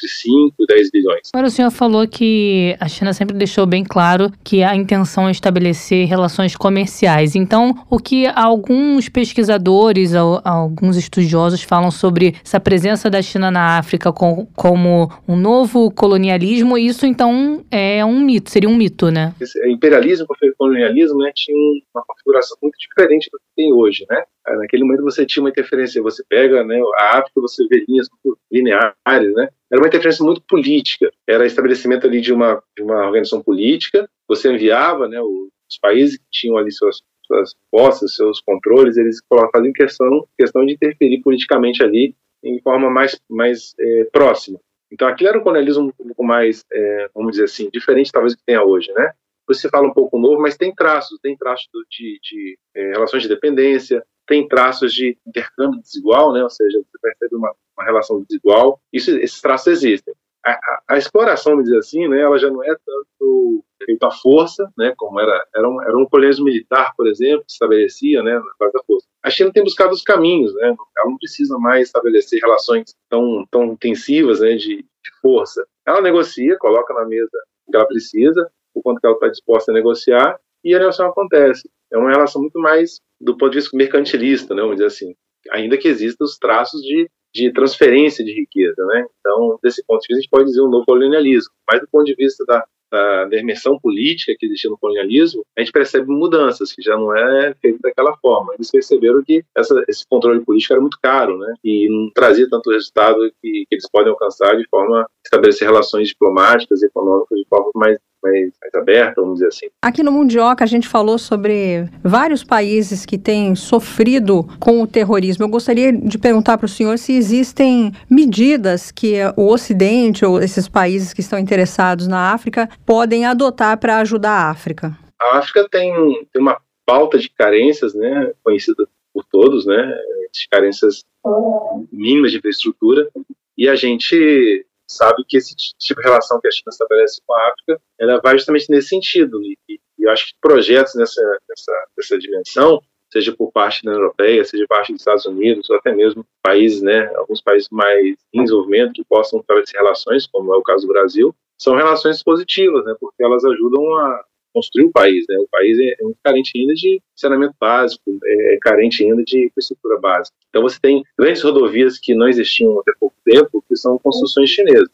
entre 5 e 10 bilhões. Agora o senhor falou que a China sempre deixou bem claro que a intenção é estabelecer relações comerciais. Então, o que alguns pesquisadores, alguns estudiosos falam sobre essa presença da China na África como um novo colonialismo, isso então é um mito, seria um mito, né? Esse imperialismo e colonialismo né, tinha uma configuração muito diferente do que tem hoje, né? Naquele momento você tinha uma interferência, você pega né, a África, você vê linhas lineares, né? Era uma interferência muito política, era estabelecimento ali de uma, de uma organização política, você enviava né, os países que tinham ali suas, suas posses, seus controles, eles faziam questão, questão de interferir politicamente ali em forma mais, mais é, próxima. Então aquilo era um colonialismo um pouco mais, é, vamos dizer assim, diferente talvez do que tenha hoje, né? Você fala um pouco novo, mas tem traços, tem traços de, de é, relações de dependência, tem traços de intercâmbio desigual, né? ou seja, você percebe uma, uma relação desigual. Isso, esses traços existem. A, a, a, exploração, vamos dizer assim, né, ela já não é tanto feita à força, né, como era, era um, era um colégio militar, por exemplo, que estabelecia, né, na base da força. A China tem buscado os caminhos, né, ela não precisa mais estabelecer relações tão, tão intensivas, né, de, de força. Ela negocia, coloca na mesa o que ela precisa, o quanto que ela está disposta a negociar, e a negociação acontece. É uma relação muito mais do ponto de vista mercantilista, né, vamos dizer assim, ainda que existam os traços de, de transferência de riqueza, né? Então, desse ponto de vista, a gente pode dizer um novo colonialismo, mas do ponto de vista da, da, da imersão política que existia no colonialismo, a gente percebe mudanças, que já não é feito daquela forma. Eles perceberam que essa, esse controle político era muito caro, né? E não trazia tanto resultado que, que eles podem alcançar de forma a estabelecer relações diplomáticas e econômicas de forma mais mais, mais aberta, vamos dizer assim. Aqui no Mundioca a gente falou sobre vários países que têm sofrido com o terrorismo. Eu gostaria de perguntar para o senhor se existem medidas que o Ocidente ou esses países que estão interessados na África podem adotar para ajudar a África. A África tem, tem uma pauta de carências, né, conhecida por todos, né, de carências mínimas de infraestrutura, e a gente sabe que esse tipo de relação que a China estabelece com a África, ela vai justamente nesse sentido. E, e eu acho que projetos nessa, nessa, nessa dimensão, seja por parte da União Europeia, seja por parte dos Estados Unidos, ou até mesmo países, né, alguns países mais em desenvolvimento que possam estabelecer relações, como é o caso do Brasil, são relações positivas, né, porque elas ajudam a construir o país. Né? O país é, é carente ainda de saneamento básico, é carente ainda de infraestrutura básica. Então você tem grandes rodovias que não existiam até pouco tempo, que são construções chinesas,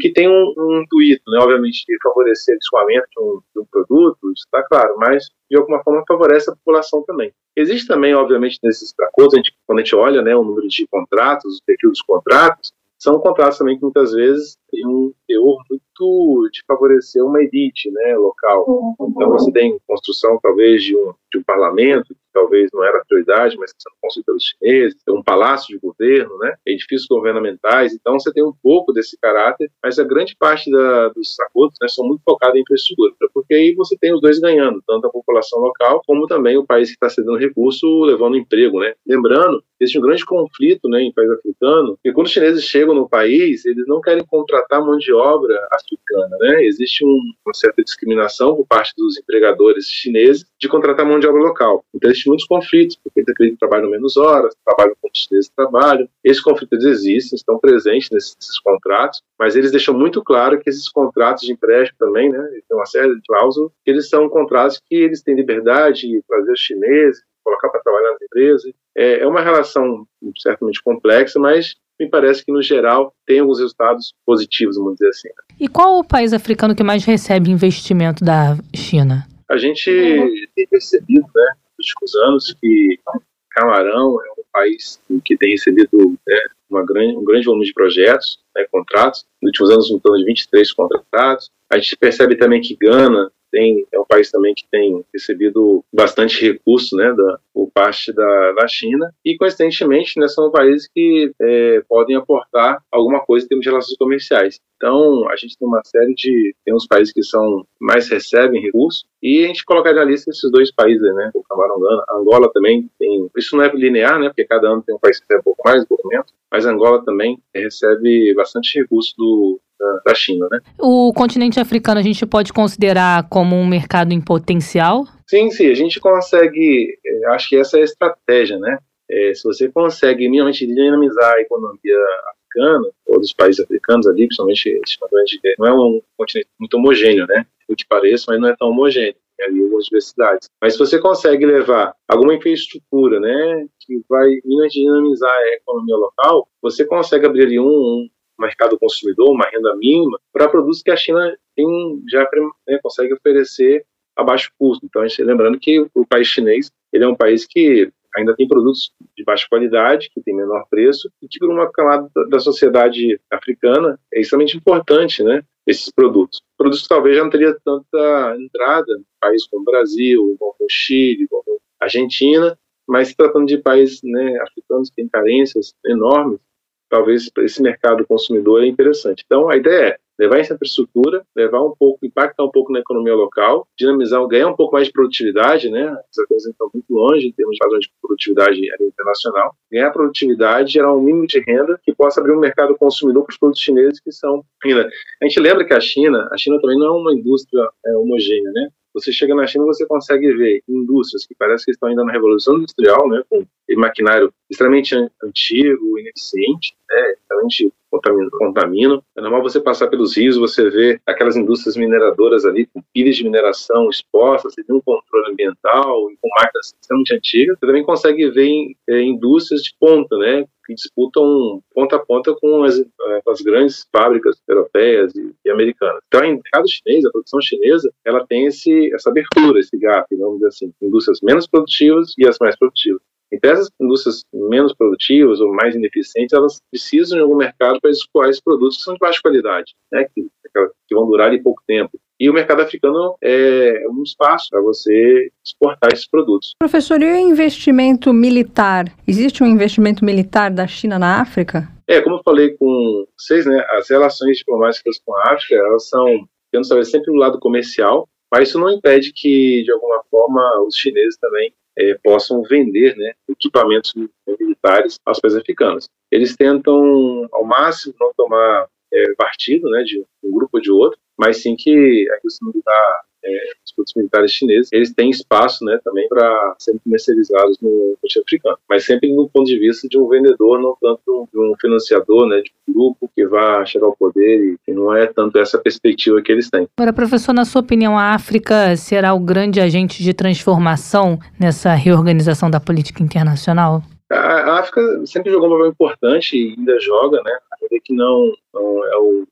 que tem um, um intuito, né, obviamente, de favorecer o escoamento de um, de um produto, isso está claro, mas de alguma forma favorece a população também. Existe também, obviamente, nesses acordos, a gente, quando a gente olha né, o número de contratos, o perfil dos contratos, são contratos também que muitas vezes têm um teor muito de favorecer uma elite né, local. Uhum. Então você tem construção talvez de um, de um parlamento, que talvez não era prioridade, mas que sendo construído pelos chineses, um palácio de governo, né, edifícios governamentais, então você tem um pouco desse caráter, mas a grande parte da, dos acordos né, são muito focados em infraestrutura, porque aí você tem os dois ganhando, tanto a população local como também o país que está cedendo recurso, levando emprego. Né. Lembrando, existe um grande conflito né, em país africano, porque quando os chineses chegam no país, eles não querem contratar mão de obra africana, né? Existe um, uma certa discriminação por parte dos empregadores chineses de contratar mão de obra local. Então, existem muitos conflitos, porque eles acreditam que trabalham menos horas, trabalham como os chineses trabalham. Esses conflitos existem, estão presentes nesses, nesses, contratos, mas eles deixam muito claro que esses contratos de empréstimo também, né? Tem uma série de cláusulas, que eles são contratos que eles têm liberdade de trazer os chineses, colocar para trabalhar nas empresas. É, é uma relação certamente complexa, mas me parece que, no geral, tem alguns resultados positivos, vamos dizer assim. E qual o país africano que mais recebe investimento da China? A gente tem percebido, né, nos últimos anos, que Camarão é um país que tem recebido né, uma grande, um grande volume de projetos, né, contratos. Nos últimos anos, em torno de 23 contratados. A gente percebe também que Gana tem, é um país também que tem recebido bastante recurso né, da, por parte da, da China e, coincidentemente, né, são países que é, podem aportar alguma coisa em termos de relações comerciais. Então, a gente tem uma série de. Tem uns países que são mais recebem recursos, e a gente colocaria na lista esses dois países, né? O Camarão. Angola também tem. Isso não é linear, né? Porque cada ano tem um país que recebe um pouco mais, um pouco mas Angola também recebe bastante recurso do, da, da China, né? O continente africano a gente pode considerar como um mercado em potencial? Sim, sim. A gente consegue. É, acho que essa é a estratégia, né? É, se você consegue minimamente dinamizar a economia africana, ou dos países africanos ali, principalmente, não é um continente muito homogêneo, né? O que pareça, mas não é tão homogêneo. Tem ali algumas diversidades. Mas se você consegue levar alguma infraestrutura, né, que vai dinamizar a economia local, você consegue abrir ali um, um mercado consumidor, uma renda mínima, para produtos que a China tem, já né, consegue oferecer a baixo custo. Então, gente, lembrando que o país chinês ele é um país que ainda tem produtos de baixa qualidade, que tem menor preço, e que uma camada da sociedade africana é extremamente importante, né, esses produtos. Produtos que talvez já não teria tanta entrada em países como o Brasil, como o Chile, como a Argentina, mas tratando de países né, africanos que têm carências enormes, talvez esse mercado consumidor é interessante. Então, a ideia é levar essa infraestrutura, levar um pouco, impactar um pouco na economia local, dinamizar, ganhar um pouco mais de produtividade, né? Essas coisas estão muito longe em termos de padrão de produtividade internacional. Ganhar produtividade, gerar um mínimo de renda que possa abrir um mercado consumidor para os produtos chineses que são ainda. A gente lembra que a China, a China também não é uma indústria é, homogênea, né? Você chega na China, você consegue ver indústrias que parece que estão ainda na revolução industrial, né, com maquinário extremamente antigo, ineficiente, né, extremamente contamina, contamina. É normal você passar pelos rios, você vê aquelas indústrias mineradoras ali com pilhas de mineração expostas, você tem um controle ambiental com máquinas extremamente antigas. Você também consegue ver é, indústrias de ponta, né, que disputam ponta a ponta com as, é, as grandes fábricas europeias e, e, americanas. Então, o mercado chinês, a produção chinesa, ela tem esse, essa abertura, esse gap, vamos dizer assim, indústrias menos produtivas e as mais produtivas. Então, essas indústrias menos produtivas ou mais ineficientes, elas precisam de algum mercado para escoar esses produtos que são de baixa qualidade, né, que, que vão durar em pouco tempo. E o mercado africano é um espaço para você exportar esses produtos. Professor, e o investimento militar? Existe um investimento militar da China na África? É, como eu falei com vocês, né, as relações diplomáticas com a África, elas são, tendo sempre do lado comercial, mas isso não impede que, de alguma forma, os chineses também é, possam vender né, equipamentos militares aos países africanos. Eles tentam, ao máximo, não tomar é, partido né, de um grupo ou de outro, mas sim que a indústria militar é, os produtos militares chineses, eles têm espaço né, também para serem comercializados no continente africano, mas sempre do ponto de vista de um vendedor, não tanto de um financiador, né, de um grupo que vai chegar ao poder e não é tanto essa perspectiva que eles têm. Agora, professor, na sua opinião, a África será o grande agente de transformação nessa reorganização da política internacional? A África sempre jogou um papel importante e ainda joga, né? Ainda que não, não, é, o,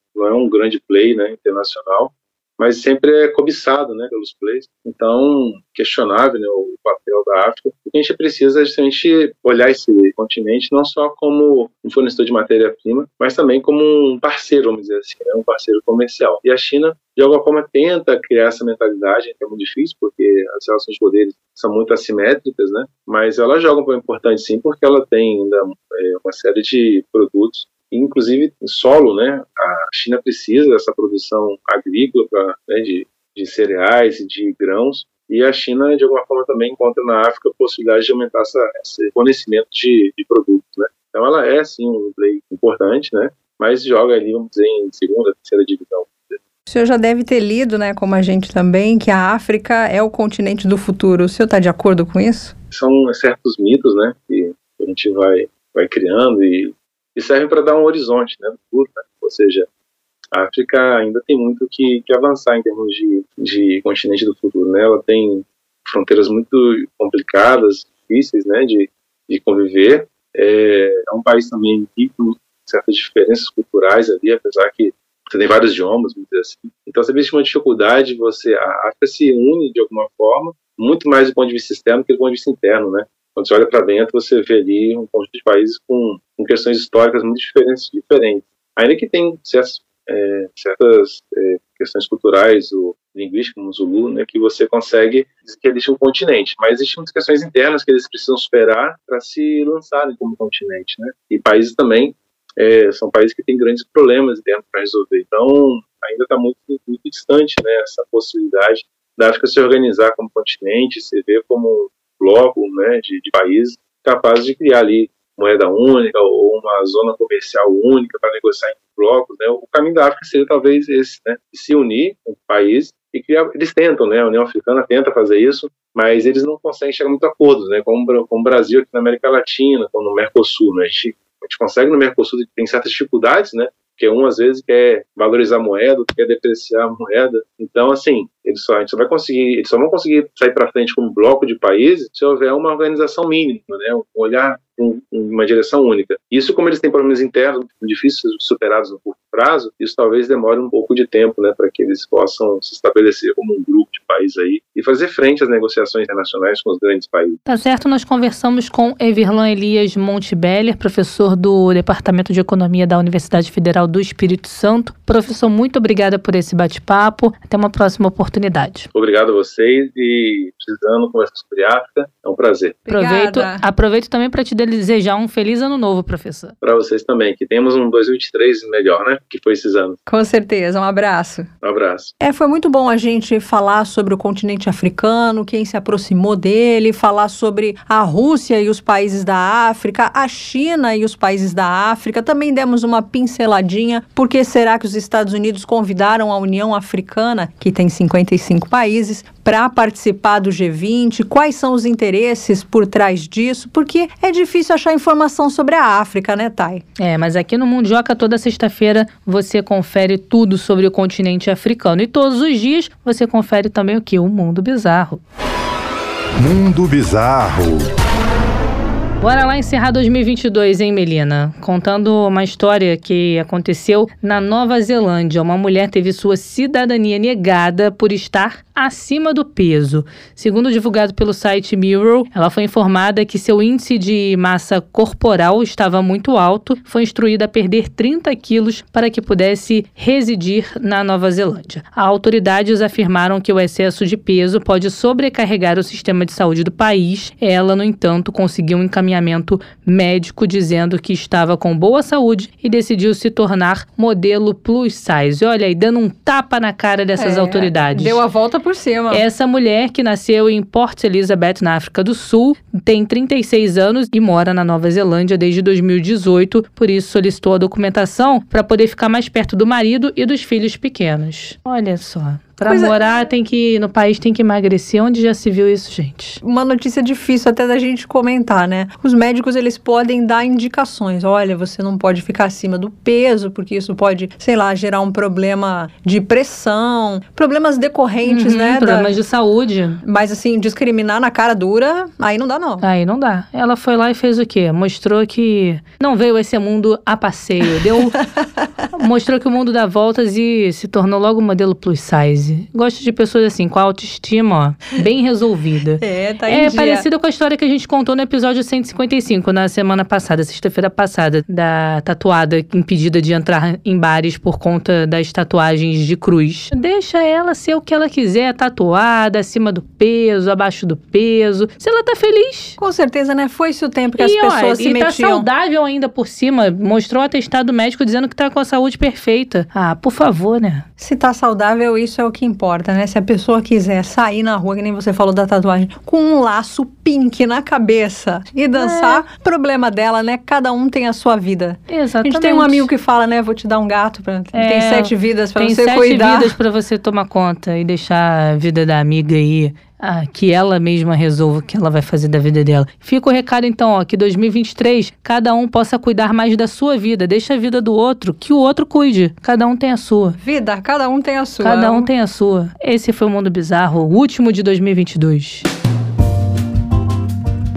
grande play né, internacional, mas sempre é cobiçado né, pelos players. Então, questionável né, o papel da África. O que a gente precisa é justamente olhar esse continente não só como um fornecedor de matéria-prima, mas também como um parceiro, vamos dizer assim, né, um parceiro comercial. E a China, de alguma forma, tenta criar essa mentalidade, é muito difícil, porque as relações de poderes são muito assimétricas, né? mas ela joga um papel importante sim, porque ela tem ainda é, uma série de produtos inclusive em solo, né? A China precisa dessa produção agrícola pra, né, de, de cereais e de grãos, e a China, de alguma forma, também encontra na África a possibilidade de aumentar essa, esse fornecimento de, de produtos, né? Então ela é, sim, um play importante, né? Mas joga ali, vamos dizer, em segunda, terceira divisão. O senhor já deve ter lido, né, como a gente também, que a África é o continente do futuro. O senhor está de acordo com isso? São certos mitos, né, que a gente vai, vai criando e e servem para dar um horizonte né, do futuro. Né? Ou seja, a África ainda tem muito que, que avançar em termos de, de continente do futuro. Né? Ela tem fronteiras muito complicadas, difíceis né, de, de conviver. É, é um país também rico certas diferenças culturais ali, apesar que você tem vários idiomas, vamos dizer assim. Então, você existe uma dificuldade, você, a África se une de alguma forma, muito mais do ponto de vista externo que do ponto de vista interno, né? Quando você olha para dentro, você vê ali um conjunto de países com, com questões históricas muito diferentes, diferentes. Ainda que tem certas, é, certas é, questões culturais ou linguística, no Zulu, né, que você consegue que existe um continente, mas existem muitas questões internas que eles precisam superar para se lançarem como continente, né? E países também é, são países que têm grandes problemas dentro para resolver. Então, ainda está muito, muito distante né, essa possibilidade da África se organizar como continente, se ver como um bloco né, de, de países capazes de criar ali moeda única ou uma zona comercial única para negociar em blocos. Né? O caminho da África seria talvez esse, né? se unir com o país e criar. Eles tentam, né? A União Africana tenta fazer isso, mas eles não conseguem chegar a muito acordos, né? Como, como o Brasil aqui na América Latina, como no Mercosul, né? A gente, a gente consegue no Mercosul tem certas dificuldades, né? Porque um às vezes quer valorizar a moeda, outro quer depreciar a moeda. Então, assim, eles só, a gente só vai conseguir, eles só vão conseguir sair para frente como bloco de países se houver uma organização mínima, né? Um olhar em uma direção única. Isso, como eles têm problemas internos difíceis superados no curto prazo, isso talvez demore um pouco de tempo, né, para que eles possam se estabelecer como um grupo de países aí e fazer frente às negociações internacionais com os grandes países. Tá certo, nós conversamos com Everlan Elias Montebeller, professor do Departamento de Economia da Universidade Federal do Espírito Santo. Professor, muito obrigada por esse bate-papo. Até uma próxima oportunidade. Obrigado a vocês e precisando conversar sobre África, é um prazer. Aproveito, aproveito também para te desejar um feliz ano novo, professor. Para vocês também, que temos um 2023 melhor, né? Que foi esses anos. Com certeza, um abraço. Um abraço. É, foi muito bom a gente falar sobre o continente africano, quem se aproximou dele, falar sobre a Rússia e os países da África, a China e os países da África. Também demos uma pinceladinha, porque será que os Estados Unidos convidaram a União Africana, que tem 55 países, para participar do G20? Quais são os interesses por trás disso? Porque é difícil achar informação sobre a África, né, Thay? É, mas aqui no Mundioca, toda sexta-feira, você confere tudo sobre o continente africano. E todos os dias você confere também o que? O Mundo Bizarro. Mundo Bizarro. Bora lá encerrar 2022, hein, Melina? Contando uma história que aconteceu na Nova Zelândia. Uma mulher teve sua cidadania negada por estar acima do peso. Segundo divulgado pelo site Mirror, ela foi informada que seu índice de massa corporal estava muito alto, foi instruída a perder 30 quilos para que pudesse residir na Nova Zelândia. Autoridades afirmaram que o excesso de peso pode sobrecarregar o sistema de saúde do país. Ela, no entanto, conseguiu um encaminhamento médico dizendo que estava com boa saúde e decidiu se tornar modelo plus size. Olha aí, dando um tapa na cara dessas É, autoridades. Deu a volta por cima. Essa mulher, que nasceu em Port Elizabeth, na África do Sul, tem 36 anos e mora na Nova Zelândia desde 2018, por isso solicitou a documentação para poder ficar mais perto do marido e dos filhos pequenos. Olha só. Para é. morar tem que no país tem que emagrecer. Onde já se viu isso, gente? Uma notícia difícil até da gente comentar, né? Os médicos eles podem dar indicações. Olha, você não pode ficar acima do peso, porque isso pode, sei lá, gerar um problema de pressão, problemas decorrentes, Uhum, né? da- Problemas de saúde. Mas assim, discriminar na cara dura, aí não dá não. Aí não dá. Ela foi lá e fez o quê? Mostrou que não veio esse mundo a passeio. Deu. mostrou que o mundo dá voltas e se tornou logo modelo plus size. Gosto de pessoas assim, com a autoestima, ó, bem resolvida. É, tá É dia. parecido com a história que a gente contou no episódio 155, na semana passada, sexta-feira passada, da tatuada impedida de entrar em bares por conta das tatuagens de cruz. Deixa ela ser o que ela quiser, tatuada, acima do peso, abaixo do peso. Se ela tá feliz. Com certeza, né? Foi-se o tempo que as e, ó, pessoas se e tá metiam. saudável ainda por cima. Mostrou o atestado médico dizendo que tá com a saúde perfeita. Ah, por favor, né? Se tá saudável, isso é o que importa, né? Se a pessoa quiser sair na rua, que nem você falou da tatuagem, com um laço pink na cabeça e dançar, É. problema dela, né? Cada um tem a sua vida. A Exatamente. gente tem um amigo que fala, né? Vou te dar um gato, pra... É, tem sete vidas pra Tem você sete cuidar. vidas pra você tomar conta e deixar a vida da amiga aí. Ah, que ela mesma resolva o que ela vai fazer da vida dela. Fica o recado então, ó, que 2023 cada um possa cuidar mais da sua vida. Deixa a vida do outro, que o outro cuide. Cada um tem a sua. Vida, cada um tem a sua. Cada um tem a sua. Esse foi o Mundo Bizarro, o último de 2022.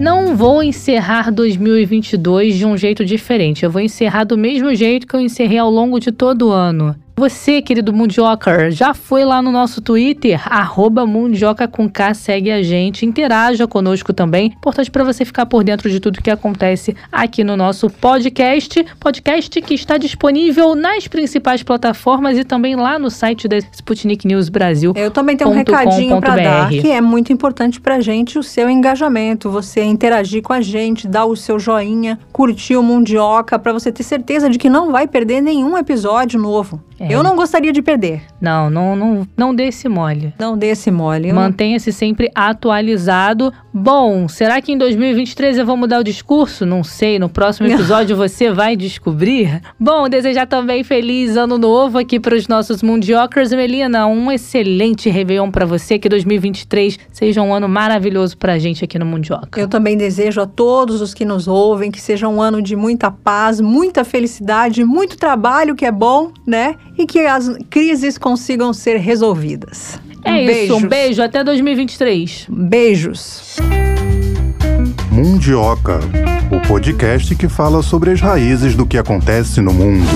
Não vou encerrar 2022 de um jeito diferente. Eu vou encerrar do mesmo jeito que eu encerrei ao longo de todo o ano. Você, querido Mundioca, já foi lá no nosso Twitter, arroba Mundioca com K, segue a gente, interaja conosco também. Importante para você ficar por dentro de tudo que acontece aqui no nosso podcast. Podcast que está disponível nas principais plataformas e também lá no site da Sputnik News Brasil. Eu também tenho um recadinho para dar, que é muito importante pra gente o seu engajamento, você interagir com a gente, dar o seu joinha, curtir o Mundioca, para você ter certeza de que não vai perder nenhum episódio novo. É. Eu não gostaria de perder. Não, não, não, não dê esse mole. Não dê esse mole. Mantenha-se sempre atualizado. Bom, será que em 2023 eu vou mudar o discurso? Não sei. No próximo episódio você vai descobrir. Bom, desejar também feliz ano novo aqui para os nossos mundiocers. Melina, um excelente Réveillon para você. Que 2023 seja um ano maravilhoso para a gente aqui no Mundioca. Eu também desejo a todos os que nos ouvem que seja um ano de muita paz, muita felicidade, muito trabalho, que é bom, né? E que as crises consigam ser resolvidas. É um isso, beijos. um beijo até 2023. Beijos. Mundioca, o podcast que fala sobre as raízes do que acontece no mundo.